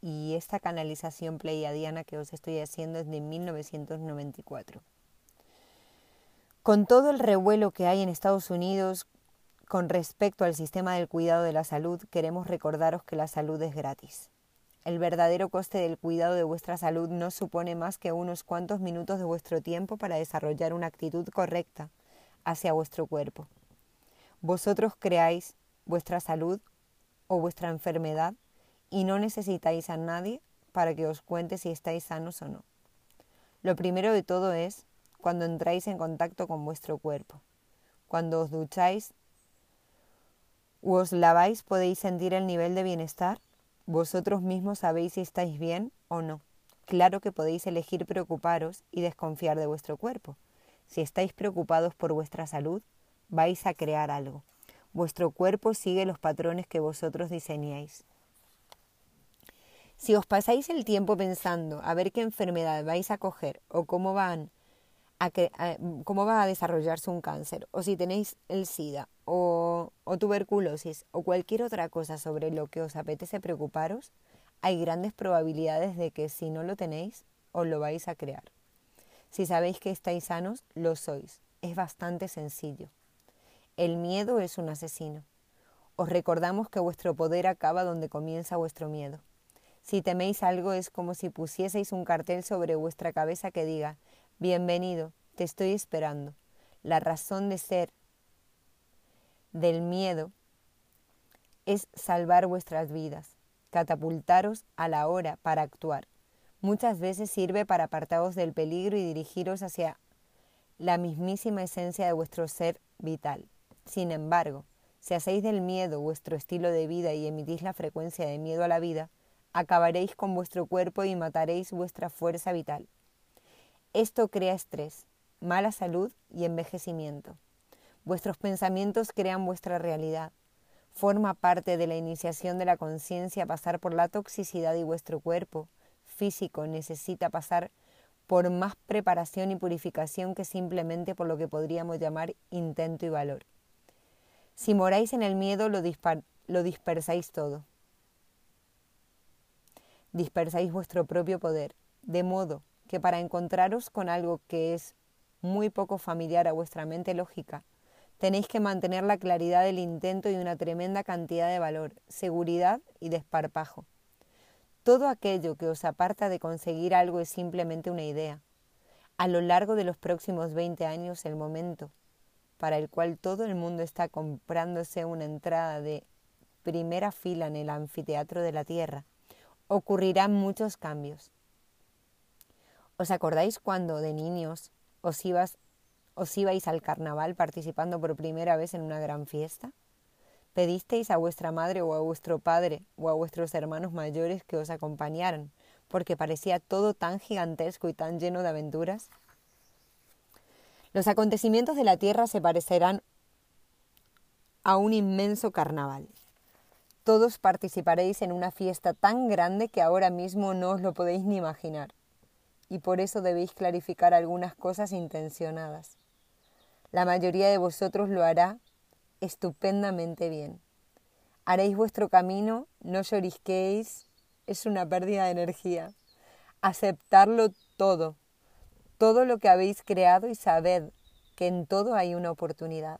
[SPEAKER 1] y esta canalización pleiadiana que os estoy haciendo es de 1994. Con todo el revuelo que hay en Estados Unidos con respecto al sistema del cuidado de la salud, queremos recordaros que la salud es gratis. El verdadero coste del cuidado de vuestra salud no supone más que unos cuantos minutos de vuestro tiempo para desarrollar una actitud correcta hacia vuestro cuerpo. Vosotros creáis vuestra salud o vuestra enfermedad y no necesitáis a nadie para que os cuente si estáis sanos o no. Lo primero de todo es cuando entráis en contacto con vuestro cuerpo. Cuando os ducháis o os laváis podéis sentir el nivel de bienestar. Vosotros mismos sabéis si estáis bien o no. Claro que podéis elegir preocuparos y desconfiar de vuestro cuerpo. Si estáis preocupados por vuestra salud, vais a crear algo. Vuestro cuerpo sigue los patrones que vosotros diseñáis. Si os pasáis el tiempo pensando a ver qué enfermedad vais a coger o cómo van cómo va a desarrollarse un cáncer, o si tenéis el SIDA o, tuberculosis o cualquier otra cosa sobre lo que os apetece preocuparos, hay grandes probabilidades de que si no lo tenéis, os lo vais a crear. Si sabéis que estáis sanos, lo sois. Es bastante sencillo. El miedo es un asesino. Os recordamos que vuestro poder acaba donde comienza vuestro miedo. Si teméis algo es como si pusieseis un cartel sobre vuestra cabeza que diga, Bienvenido, te estoy esperando. La razón de ser del miedo es salvar vuestras vidas, catapultaros a la hora para actuar. Muchas veces sirve para apartaros del peligro y dirigiros hacia la mismísima esencia de vuestro ser vital. Sin embargo, si hacéis del miedo vuestro estilo de vida y emitís la frecuencia de miedo a la vida, acabaréis con vuestro cuerpo y mataréis vuestra fuerza vital. Esto crea estrés, mala salud y envejecimiento. Vuestros pensamientos crean vuestra realidad. Forma parte de la iniciación de la conciencia pasar por la toxicidad y vuestro cuerpo físico necesita pasar por más preparación y purificación que simplemente por lo que podríamos llamar intento y valor. Si moráis en el miedo, lo, lo dispersáis todo dispersáis vuestro propio poder, de modo que para encontraros con algo que es muy poco familiar a vuestra mente lógica, tenéis que mantener la claridad del intento y una tremenda cantidad de valor, seguridad y desparpajo. Todo aquello que os aparta de conseguir algo es simplemente una idea. A lo largo de los próximos 20 años, el momento para el cual todo el mundo está comprándose una entrada de primera fila en el anfiteatro de la Tierra, ocurrirán muchos cambios. ¿Os acordáis cuando de niños os, ibas, os ibais al carnaval participando por primera vez en una gran fiesta? ¿Pedisteis a vuestra madre o a vuestro padre o a vuestros hermanos mayores que os acompañaran porque parecía todo tan gigantesco y tan lleno de aventuras? Los acontecimientos de la Tierra se parecerán a un inmenso carnaval. Todos participaréis en una fiesta tan grande que ahora mismo no os lo podéis ni imaginar, y por eso debéis clarificar algunas cosas intencionadas. La mayoría de vosotros lo hará estupendamente bien. Haréis vuestro camino, no llorisquéis, es una pérdida de energía. Aceptarlo todo, todo lo que habéis creado y sabed que en todo hay una oportunidad.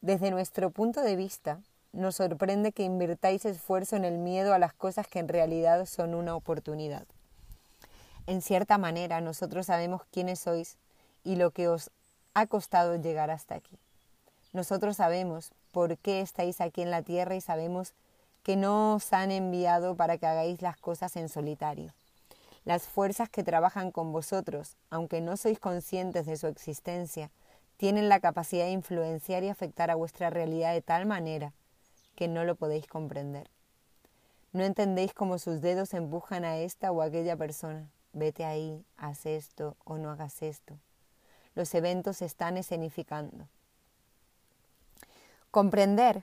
[SPEAKER 1] Desde nuestro punto de vista, nos sorprende que invirtáis esfuerzo en el miedo a las cosas que en realidad son una oportunidad. En cierta manera, nosotros sabemos quiénes sois y lo que os ha costado llegar hasta aquí. Nosotros sabemos por qué estáis aquí en la tierra y sabemos que no os han enviado para que hagáis las cosas en solitario. Las fuerzas que trabajan con vosotros, aunque no sois conscientes de su existencia, tienen la capacidad de influenciar y afectar a vuestra realidad de tal manera que no lo podéis comprender. No entendéis cómo sus dedos empujan a esta o aquella persona. Vete ahí, haz esto o no hagas esto. Los eventos se están escenificando. Comprender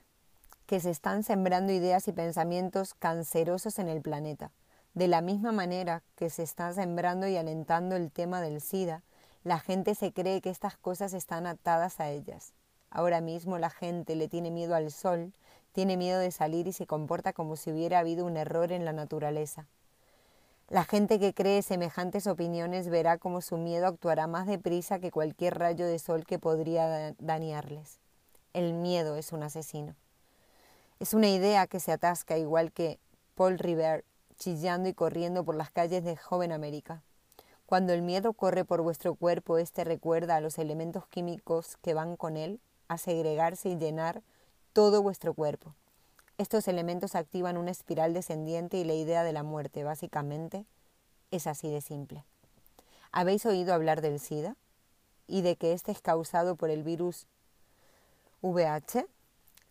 [SPEAKER 1] que se están sembrando ideas y pensamientos cancerosos en el planeta de la misma manera que se está sembrando y alentando el tema del SIDA, la gente se cree que estas cosas están atadas a ellas. Ahora mismo la gente le tiene miedo al sol, tiene miedo de salir y se comporta como si hubiera habido un error en la naturaleza. La gente que cree semejantes opiniones verá como su miedo actuará más deprisa que cualquier rayo de sol que podría dañarles. El miedo es un asesino. Es una idea que se atasca igual que Paul River chillando y corriendo por las calles de joven América. Cuando el miedo corre por vuestro cuerpo, éste recuerda a los elementos químicos que van con él a segregarse y llenar todo vuestro cuerpo. Estos elementos activan una espiral descendiente y la idea de la muerte, básicamente, es así de simple. ¿Habéis oído hablar del SIDA? ¿Y de que éste es causado por el virus VH?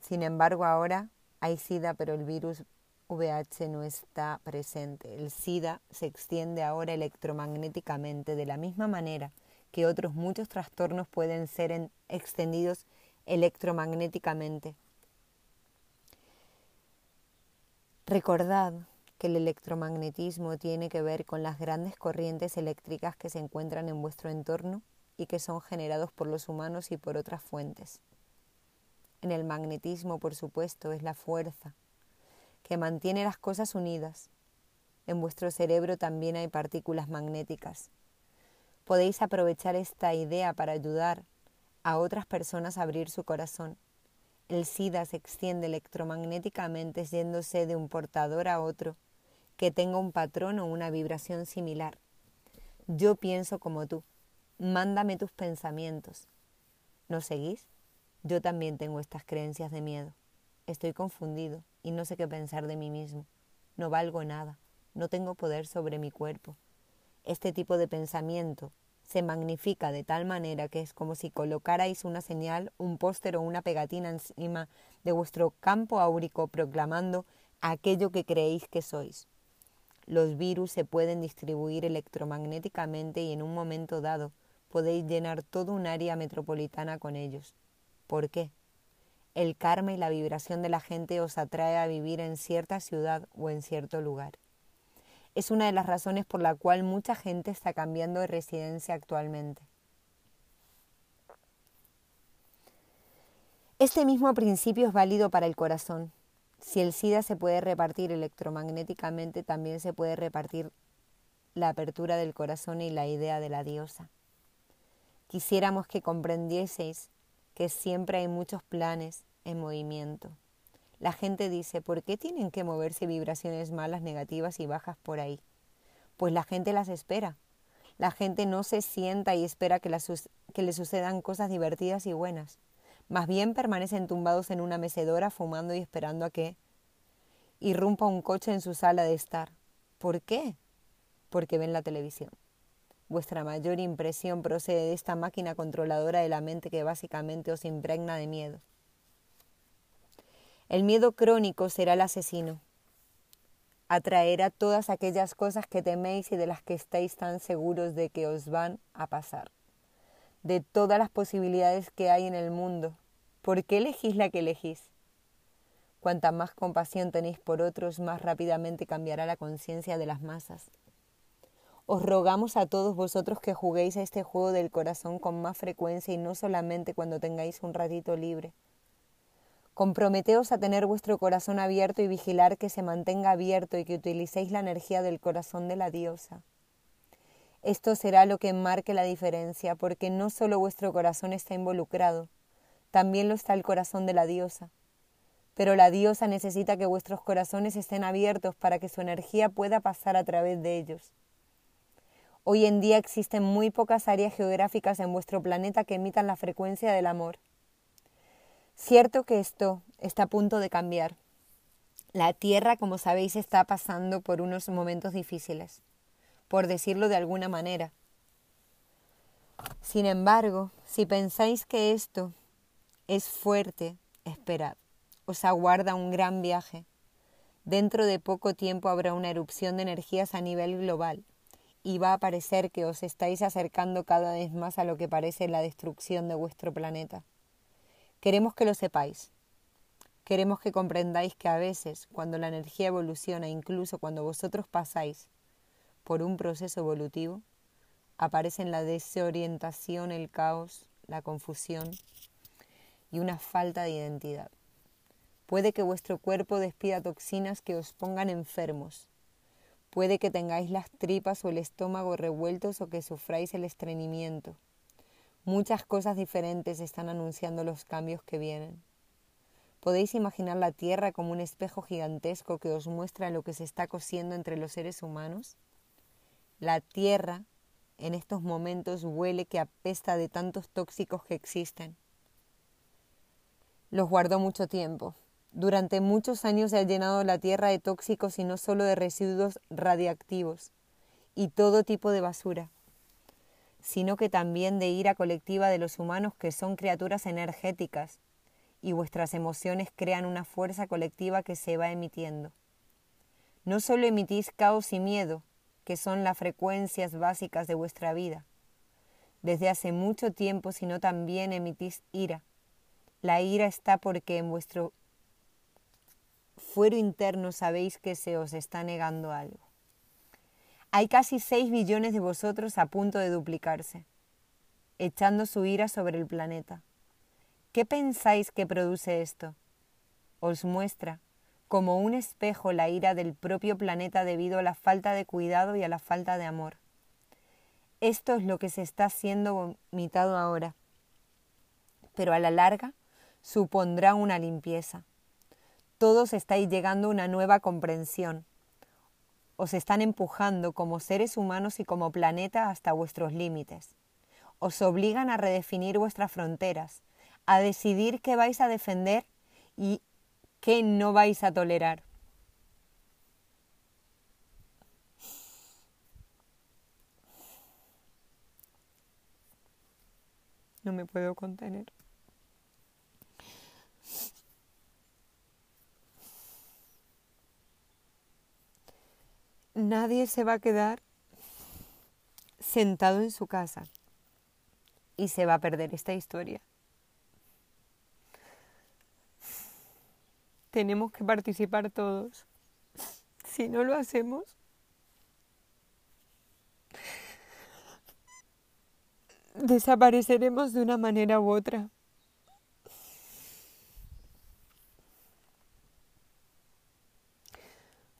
[SPEAKER 1] Sin embargo, ahora hay SIDA, pero el virus VH no está presente. El SIDA se extiende ahora electromagnéticamente de la misma manera que otros muchos trastornos pueden ser extendidos electromagnéticamente. Recordad que el electromagnetismo tiene que ver con las grandes corrientes eléctricas que se encuentran en vuestro entorno y que son generados por los humanos y por otras fuentes. En el magnetismo, por supuesto, es la fuerza, que mantiene las cosas unidas. En vuestro cerebro también hay partículas magnéticas. Podéis aprovechar esta idea para ayudar a otras personas a abrir su corazón. El SIDA se extiende electromagnéticamente yéndose de un portador a otro que tenga un patrón o una vibración similar. Yo pienso como tú. Mándame tus pensamientos. ¿No seguís? Yo también tengo estas creencias de miedo. Estoy confundido y no sé qué pensar de mí mismo. No valgo nada, no tengo poder sobre mi cuerpo. Este tipo de pensamiento se magnifica de tal manera que es como si colocarais una señal, un póster o una pegatina encima de vuestro campo áurico proclamando aquello que creéis que sois. Los virus se pueden distribuir electromagnéticamente y en un momento dado podéis llenar todo un área metropolitana con ellos. ¿Por qué? el karma y la vibración de la gente os atrae a vivir en cierta ciudad o en cierto lugar. Es una de las razones por la cual mucha gente está cambiando de residencia actualmente. Este mismo principio es válido para el corazón. Si el SIDA se puede repartir electromagnéticamente, también se puede repartir la apertura del corazón y la idea de la diosa. Quisiéramos que comprendieseis que siempre hay muchos planes en movimiento. La gente dice, ¿por qué tienen que moverse vibraciones malas, negativas y bajas por ahí? Pues la gente las espera. La gente no se sienta y espera que, que le sucedan cosas divertidas y buenas. Más bien permanecen tumbados en una mecedora fumando y esperando a que irrumpa un coche en su sala de estar. ¿Por qué? Porque ven la televisión. Vuestra mayor impresión procede de esta máquina controladora de la mente que básicamente os impregna de miedo. El miedo crónico será el asesino. Atraerá todas aquellas cosas que teméis y de las que estáis tan seguros de que os van a pasar. de todas las posibilidades que hay en el mundo. ¿Por qué elegís la que elegís? Cuanta más compasión tenéis por otros, más rápidamente cambiará la conciencia de las masas. Os rogamos a todos vosotros que juguéis a este juego del corazón con más frecuencia y no solamente cuando tengáis un ratito libre. Comprometeos a tener vuestro corazón abierto y vigilar que se mantenga abierto y que utilicéis la energía del corazón de la diosa. Esto será lo que marque la diferencia, porque no solo vuestro corazón está involucrado, también lo está el corazón de la diosa pero la diosa necesita que vuestros corazones estén abiertos para que su energía pueda pasar a través de ellos. Hoy en día existen muy pocas áreas geográficas en vuestro planeta que emitan la frecuencia del amor. Cierto que esto está a punto de cambiar. La Tierra, como sabéis, está pasando por unos momentos difíciles, por decirlo de alguna manera. Sin embargo, si pensáis que esto es fuerte, esperad os aguarda un gran viaje. Dentro de poco tiempo habrá una erupción de energías a nivel global y va a parecer que os estáis acercando cada vez más a lo que parece la destrucción de vuestro planeta. Queremos que lo sepáis. Queremos que comprendáis que a veces, cuando la energía evoluciona, incluso cuando vosotros pasáis por un proceso evolutivo, aparecen la desorientación, el caos, la confusión y una falta de identidad. Puede que vuestro cuerpo despida toxinas que os pongan enfermos. Puede que tengáis las tripas o el estómago revueltos o que sufráis el estreñimiento. Muchas cosas diferentes están anunciando los cambios que vienen. ¿Podéis imaginar la Tierra como un espejo gigantesco que os muestra lo que se está cosiendo entre los seres humanos? La Tierra en estos momentos huele que apesta de tantos tóxicos que existen. Los guardó mucho tiempo, durante muchos años se ha llenado la tierra de tóxicos y no solo de residuos radiactivos y todo tipo de basura, sino que también de ira colectiva de los humanos que son criaturas energéticas y vuestras emociones crean una fuerza colectiva que se va emitiendo. No solo emitís caos y miedo, que son las frecuencias básicas de vuestra vida, desde hace mucho tiempo, sino también emitís ira. La ira está porque en vuestro fuero interno sabéis que se os está negando algo. Hay casi seis billones de vosotros a punto de duplicarse, echando su ira sobre el planeta. ¿Qué pensáis que produce esto? Os muestra como un espejo la ira del propio planeta debido a la falta de cuidado y a la falta de amor. Esto es lo que se está siendo vomitado ahora, pero a la larga supondrá una limpieza todos estáis llegando a una nueva comprensión. Os están empujando como seres humanos y como planeta hasta vuestros límites. Os obligan a redefinir vuestras fronteras, a decidir qué vais a defender y qué no vais a tolerar. No me puedo contener. Nadie se va a quedar sentado en su casa y se va a perder esta historia. Tenemos que participar todos. Si no lo hacemos, desapareceremos de una manera u otra.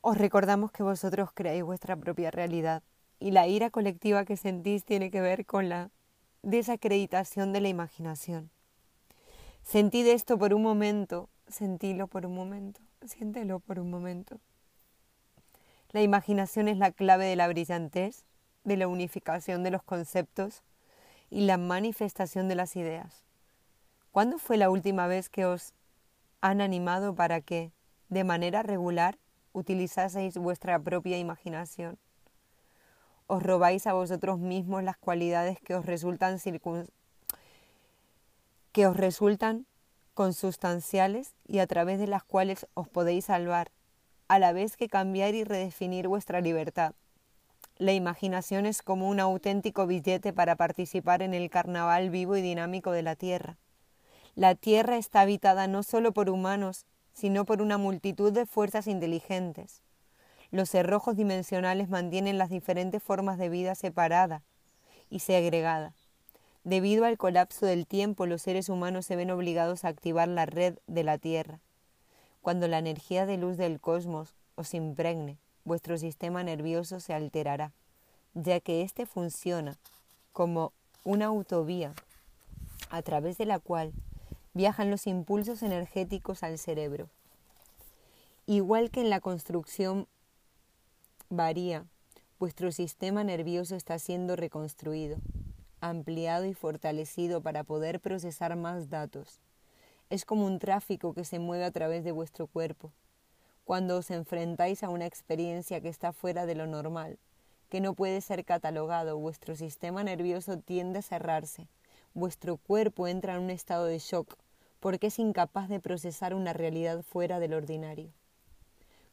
[SPEAKER 1] Os recordamos que vosotros creáis vuestra propia realidad y la ira colectiva que sentís tiene que ver con la desacreditación de la imaginación. Sentid esto por un momento, sentílo por un momento, siéntelo por un momento. La imaginación es la clave de la brillantez, de la unificación de los conceptos y la manifestación de las ideas. ¿Cuándo fue la última vez que os han animado para que, de manera regular, utilizaseis vuestra propia imaginación. Os robáis a vosotros mismos las cualidades que os resultan que os resultan consustanciales y a través de las cuales os podéis salvar, a la vez que cambiar y redefinir vuestra libertad. La imaginación es como un auténtico billete para participar en el carnaval vivo y dinámico de la Tierra. La Tierra está habitada no solo por humanos, sino por una multitud de fuerzas inteligentes. Los cerrojos dimensionales mantienen las diferentes formas de vida separada y segregada. Debido al colapso del tiempo, los seres humanos se ven obligados a activar la red de la Tierra. Cuando la energía de luz del cosmos os impregne, vuestro sistema nervioso se alterará, ya que éste funciona como una autovía a través de la cual viajan los impulsos energéticos al cerebro. Igual que en la construcción varía, vuestro sistema nervioso está siendo reconstruido, ampliado y fortalecido para poder procesar más datos. Es como un tráfico que se mueve a través de vuestro cuerpo. Cuando os enfrentáis a una experiencia que está fuera de lo normal, que no puede ser catalogado, vuestro sistema nervioso tiende a cerrarse, vuestro cuerpo entra en un estado de shock porque es incapaz de procesar una realidad fuera del ordinario.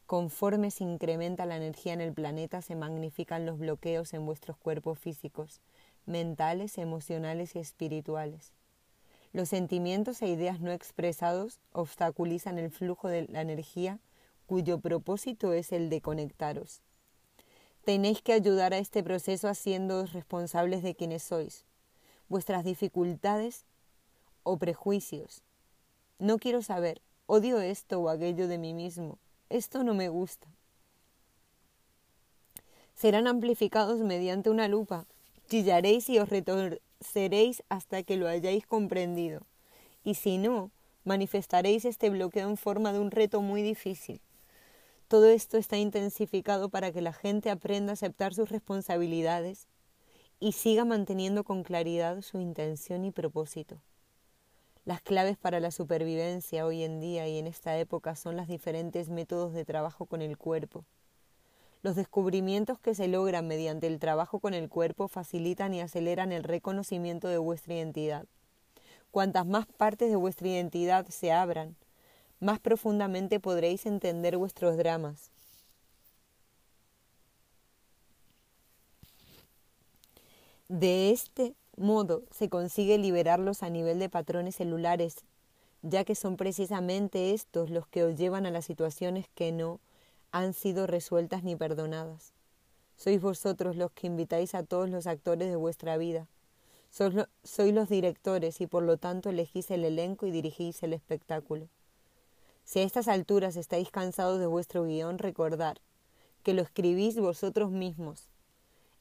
[SPEAKER 1] Conforme se incrementa la energía en el planeta, se magnifican los bloqueos en vuestros cuerpos físicos, mentales, emocionales y espirituales. Los sentimientos e ideas no expresados obstaculizan el flujo de la energía cuyo propósito es el de conectaros. Tenéis que ayudar a este proceso haciéndoos responsables de quienes sois, vuestras dificultades o prejuicios, no quiero saber, odio esto o aquello de mí mismo, esto no me gusta. Serán amplificados mediante una lupa, chillaréis y os retorceréis hasta que lo hayáis comprendido, y si no, manifestaréis este bloqueo en forma de un reto muy difícil. Todo esto está intensificado para que la gente aprenda a aceptar sus responsabilidades y siga manteniendo con claridad su intención y propósito. Las claves para la supervivencia hoy en día y en esta época son los diferentes métodos de trabajo con el cuerpo. Los descubrimientos que se logran mediante el trabajo con el cuerpo facilitan y aceleran el reconocimiento de vuestra identidad. Cuantas más partes de vuestra identidad se abran, más profundamente podréis entender vuestros dramas. De este modo se consigue liberarlos a nivel de patrones celulares, ya que son precisamente estos los que os llevan a las situaciones que no han sido resueltas ni perdonadas. Sois vosotros los que invitáis a todos los actores de vuestra vida. Sois, los directores y por lo tanto elegís el elenco y dirigís el espectáculo. Si a estas alturas estáis cansados de vuestro guion, recordad que lo escribís vosotros mismos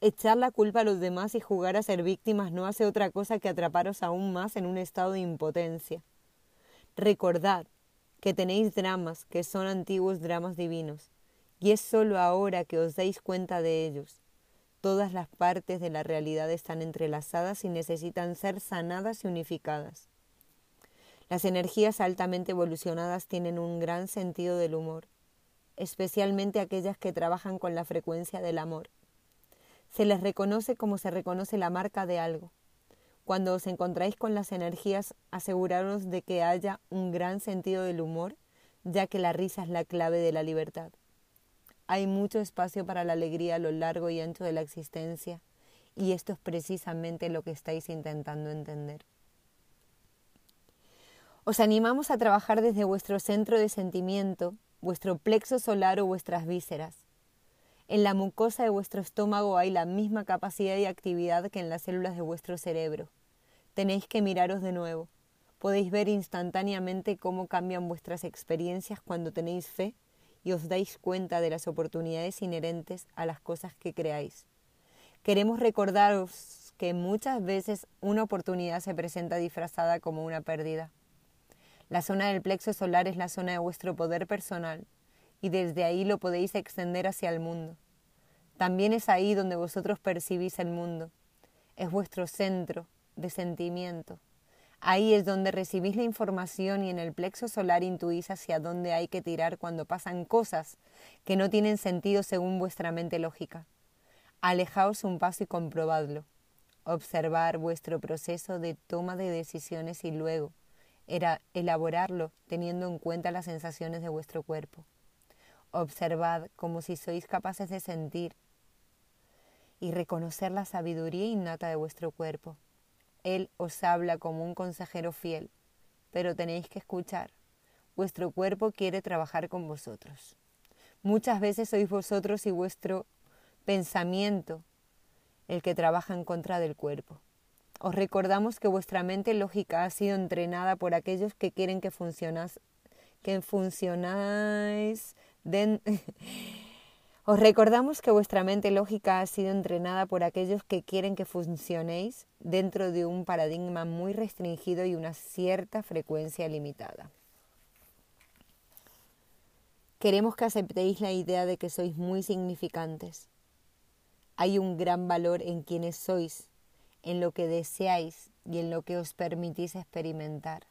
[SPEAKER 1] Echar la culpa a los demás y jugar a ser víctimas no hace otra cosa que atraparos aún más en un estado de impotencia. Recordad que tenéis dramas que son antiguos dramas divinos, y es sólo ahora que os dais cuenta de ellos. Todas las partes de la realidad están entrelazadas y necesitan ser sanadas y unificadas. Las energías altamente evolucionadas tienen un gran sentido del humor, especialmente aquellas que trabajan con la frecuencia del amor. Se les reconoce como se reconoce la marca de algo. Cuando os encontráis con las energías, aseguraros de que haya un gran sentido del humor, ya que la risa es la clave de la libertad. Hay mucho espacio para la alegría a lo largo y ancho de la existencia, y esto es precisamente lo que estáis intentando entender. Os animamos a trabajar desde vuestro centro de sentimiento, vuestro plexo solar o vuestras vísceras. En la mucosa de vuestro estómago hay la misma capacidad y actividad que en las células de vuestro cerebro. Tenéis que miraros de nuevo. Podéis ver instantáneamente cómo cambian vuestras experiencias cuando tenéis fe y os dais cuenta de las oportunidades inherentes a las cosas que creáis. Queremos recordaros que muchas veces una oportunidad se presenta disfrazada como una pérdida. La zona del plexo solar es la zona de vuestro poder personal, y desde ahí lo podéis extender hacia el mundo. También es ahí donde vosotros percibís el mundo. Es vuestro centro de sentimiento. Ahí es donde recibís la información y en el plexo solar intuís hacia dónde hay que tirar cuando pasan cosas que no tienen sentido según vuestra mente lógica. Alejaos un paso y comprobadlo. Observar vuestro proceso de toma de decisiones y luego era elaborarlo teniendo en cuenta las sensaciones de vuestro cuerpo. Observad como si sois capaces de sentir y reconocer la sabiduría innata de vuestro cuerpo. Él os habla como un consejero fiel, pero tenéis que escuchar. Vuestro cuerpo quiere trabajar con vosotros. Muchas veces sois vosotros y vuestro pensamiento el que trabaja en contra del cuerpo. Os recordamos que vuestra mente lógica ha sido entrenada por aquellos que quieren que funcionas, que funcionáis Os recordamos que vuestra mente lógica ha sido entrenada por aquellos que quieren que funcionéis dentro de un paradigma muy restringido y una cierta frecuencia limitada. Queremos que aceptéis la idea de que sois muy significantes. Hay un gran valor en quienes sois, en lo que deseáis y en lo que os permitís experimentar.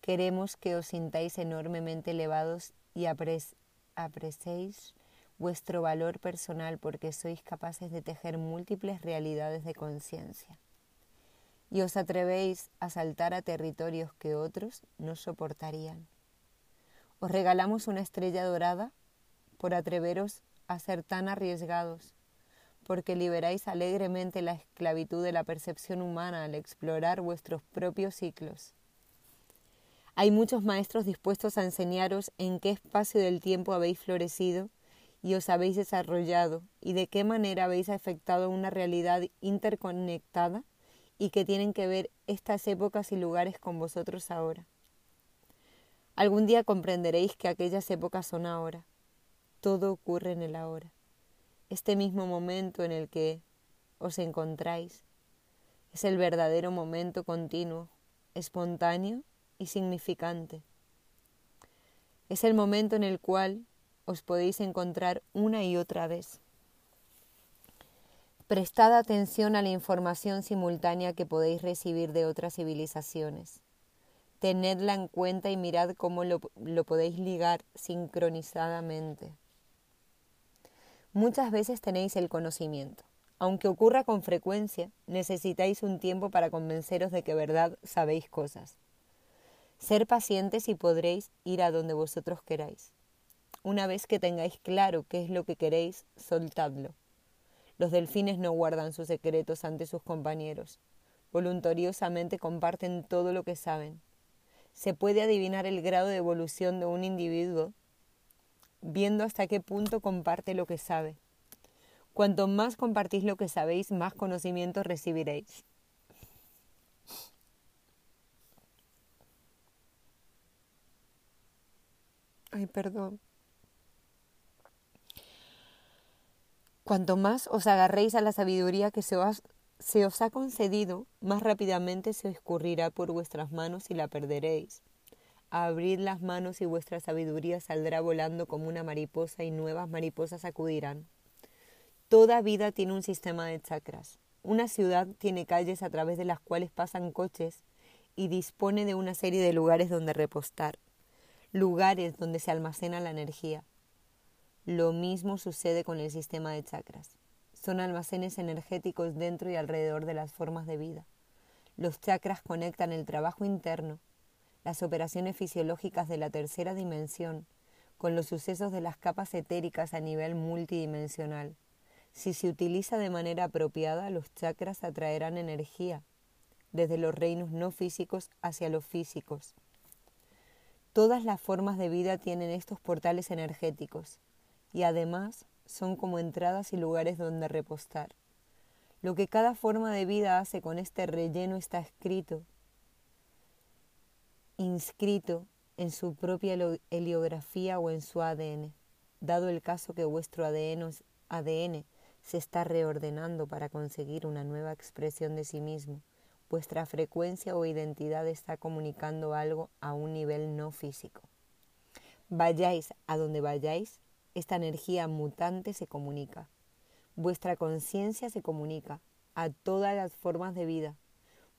[SPEAKER 1] Queremos que os sintáis enormemente elevados y apreciéis vuestro valor personal porque sois capaces de tejer múltiples realidades de conciencia. Y os atrevéis a saltar a territorios que otros no soportarían. Os regalamos una estrella dorada por atreveros a ser tan arriesgados, porque liberáis alegremente la esclavitud de la percepción humana al explorar vuestros propios ciclos. Hay muchos maestros dispuestos a enseñaros en qué espacio del tiempo habéis florecido y os habéis desarrollado y de qué manera habéis afectado una realidad interconectada y que tienen que ver estas épocas y lugares con vosotros ahora. Algún día comprenderéis que aquellas épocas son ahora. Todo ocurre en el ahora. Este mismo momento en el que os encontráis es el verdadero momento continuo, espontáneo significante. Es el momento en el cual os podéis encontrar una y otra vez. Prestad atención a la información simultánea que podéis recibir de otras civilizaciones. Tenedla en cuenta y mirad cómo lo, lo podéis ligar sincronizadamente. Muchas veces tenéis el conocimiento. Aunque ocurra con frecuencia, necesitáis un tiempo para convenceros de que verdad sabéis cosas. Ser pacientes y podréis ir a donde vosotros queráis. Una vez que tengáis claro qué es lo que queréis, soltadlo. Los delfines no guardan sus secretos ante sus compañeros. Voluntariosamente comparten todo lo que saben. Se puede adivinar el grado de evolución de un individuo viendo hasta qué punto comparte lo que sabe. Cuanto más compartís lo que sabéis, más conocimiento recibiréis. Ay, perdón. Cuanto más os agarréis a la sabiduría que se os, ha concedido, más rápidamente se escurrirá por vuestras manos y la perderéis. Abrid las manos y vuestra sabiduría saldrá volando como una mariposa y nuevas mariposas acudirán. Toda vida tiene un sistema de chakras. Una ciudad tiene calles a través de las cuales pasan coches y dispone de una serie de lugares donde repostar, lugares donde se almacena la energía. Lo mismo sucede con el sistema de chakras. Son almacenes energéticos dentro y alrededor de las formas de vida. Los chakras conectan el trabajo interno, las operaciones fisiológicas de la tercera dimensión, con los sucesos de las capas etéricas a nivel multidimensional. Si se utiliza de manera apropiada, los chakras atraerán energía desde los reinos no físicos hacia los físicos. Todas las formas de vida tienen estos portales energéticos y además son como entradas y lugares donde repostar. Lo que cada forma de vida hace con este relleno está escrito, inscrito en su propia heliografía o en su ADN, dado el caso que vuestro ADN, ADN se está reordenando para conseguir una nueva expresión de sí mismo. Vuestra frecuencia o identidad está comunicando algo a un nivel no físico. Vayáis a donde vayáis, esta energía mutante se comunica. Vuestra conciencia se comunica a todas las formas de vida.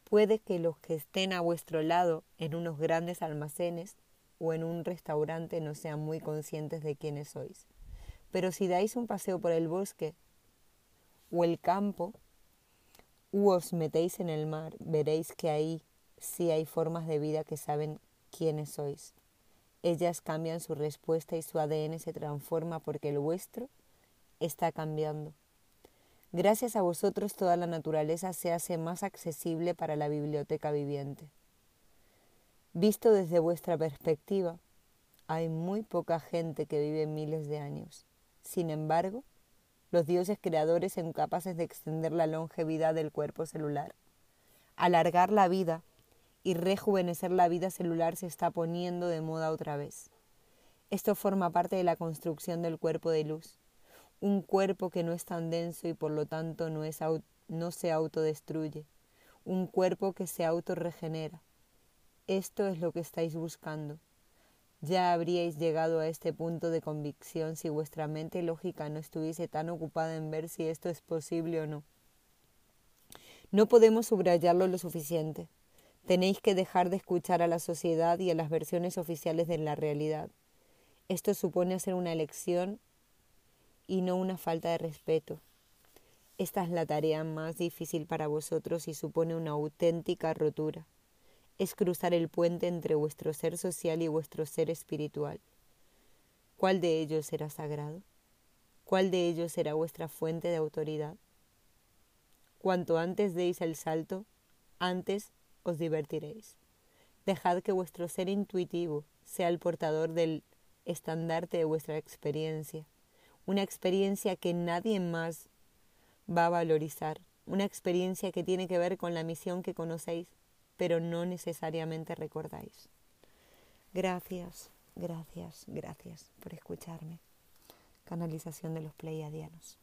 [SPEAKER 1] Puede que los que estén a vuestro lado en unos grandes almacenes o en un restaurante no sean muy conscientes de quiénes sois. Pero si dais un paseo por el bosque o el campo, u os metéis en el mar, veréis que ahí sí hay formas de vida que saben quiénes sois. Ellas cambian su respuesta y su ADN se transforma porque el vuestro está cambiando. Gracias a vosotros toda la naturaleza se hace más accesible para la biblioteca viviente. Visto desde vuestra perspectiva, hay muy poca gente que vive miles de años. Sin embargo, los dioses creadores son capaces de extender la longevidad del cuerpo celular. Alargar la vida y rejuvenecer la vida celular se está poniendo de moda otra vez. Esto forma parte de la construcción del cuerpo de luz, un cuerpo que no es tan denso y por lo tanto no, es, no se autodestruye, un cuerpo que se autorregenera. Esto es lo que estáis buscando. Ya habríais llegado a este punto de convicción si vuestra mente lógica no estuviese tan ocupada en ver si esto es posible o no. No podemos subrayarlo lo suficiente. Tenéis que dejar de escuchar a la sociedad y a las versiones oficiales de la realidad. Esto supone hacer una elección y no una falta de respeto. Esta es la tarea más difícil para vosotros y supone una auténtica rotura. Es cruzar el puente entre vuestro ser social y vuestro ser espiritual. ¿Cuál de ellos será sagrado? ¿Cuál de ellos será vuestra fuente de autoridad? Cuanto antes deis el salto, antes os divertiréis. Dejad que vuestro ser intuitivo sea el portador del estandarte de vuestra experiencia una experiencia que nadie más va a valorizar, una experiencia que tiene que ver con la misión que conocéis, pero no necesariamente recordáis. Gracias, gracias, gracias por escucharme. Canalización de los Pleiadianos.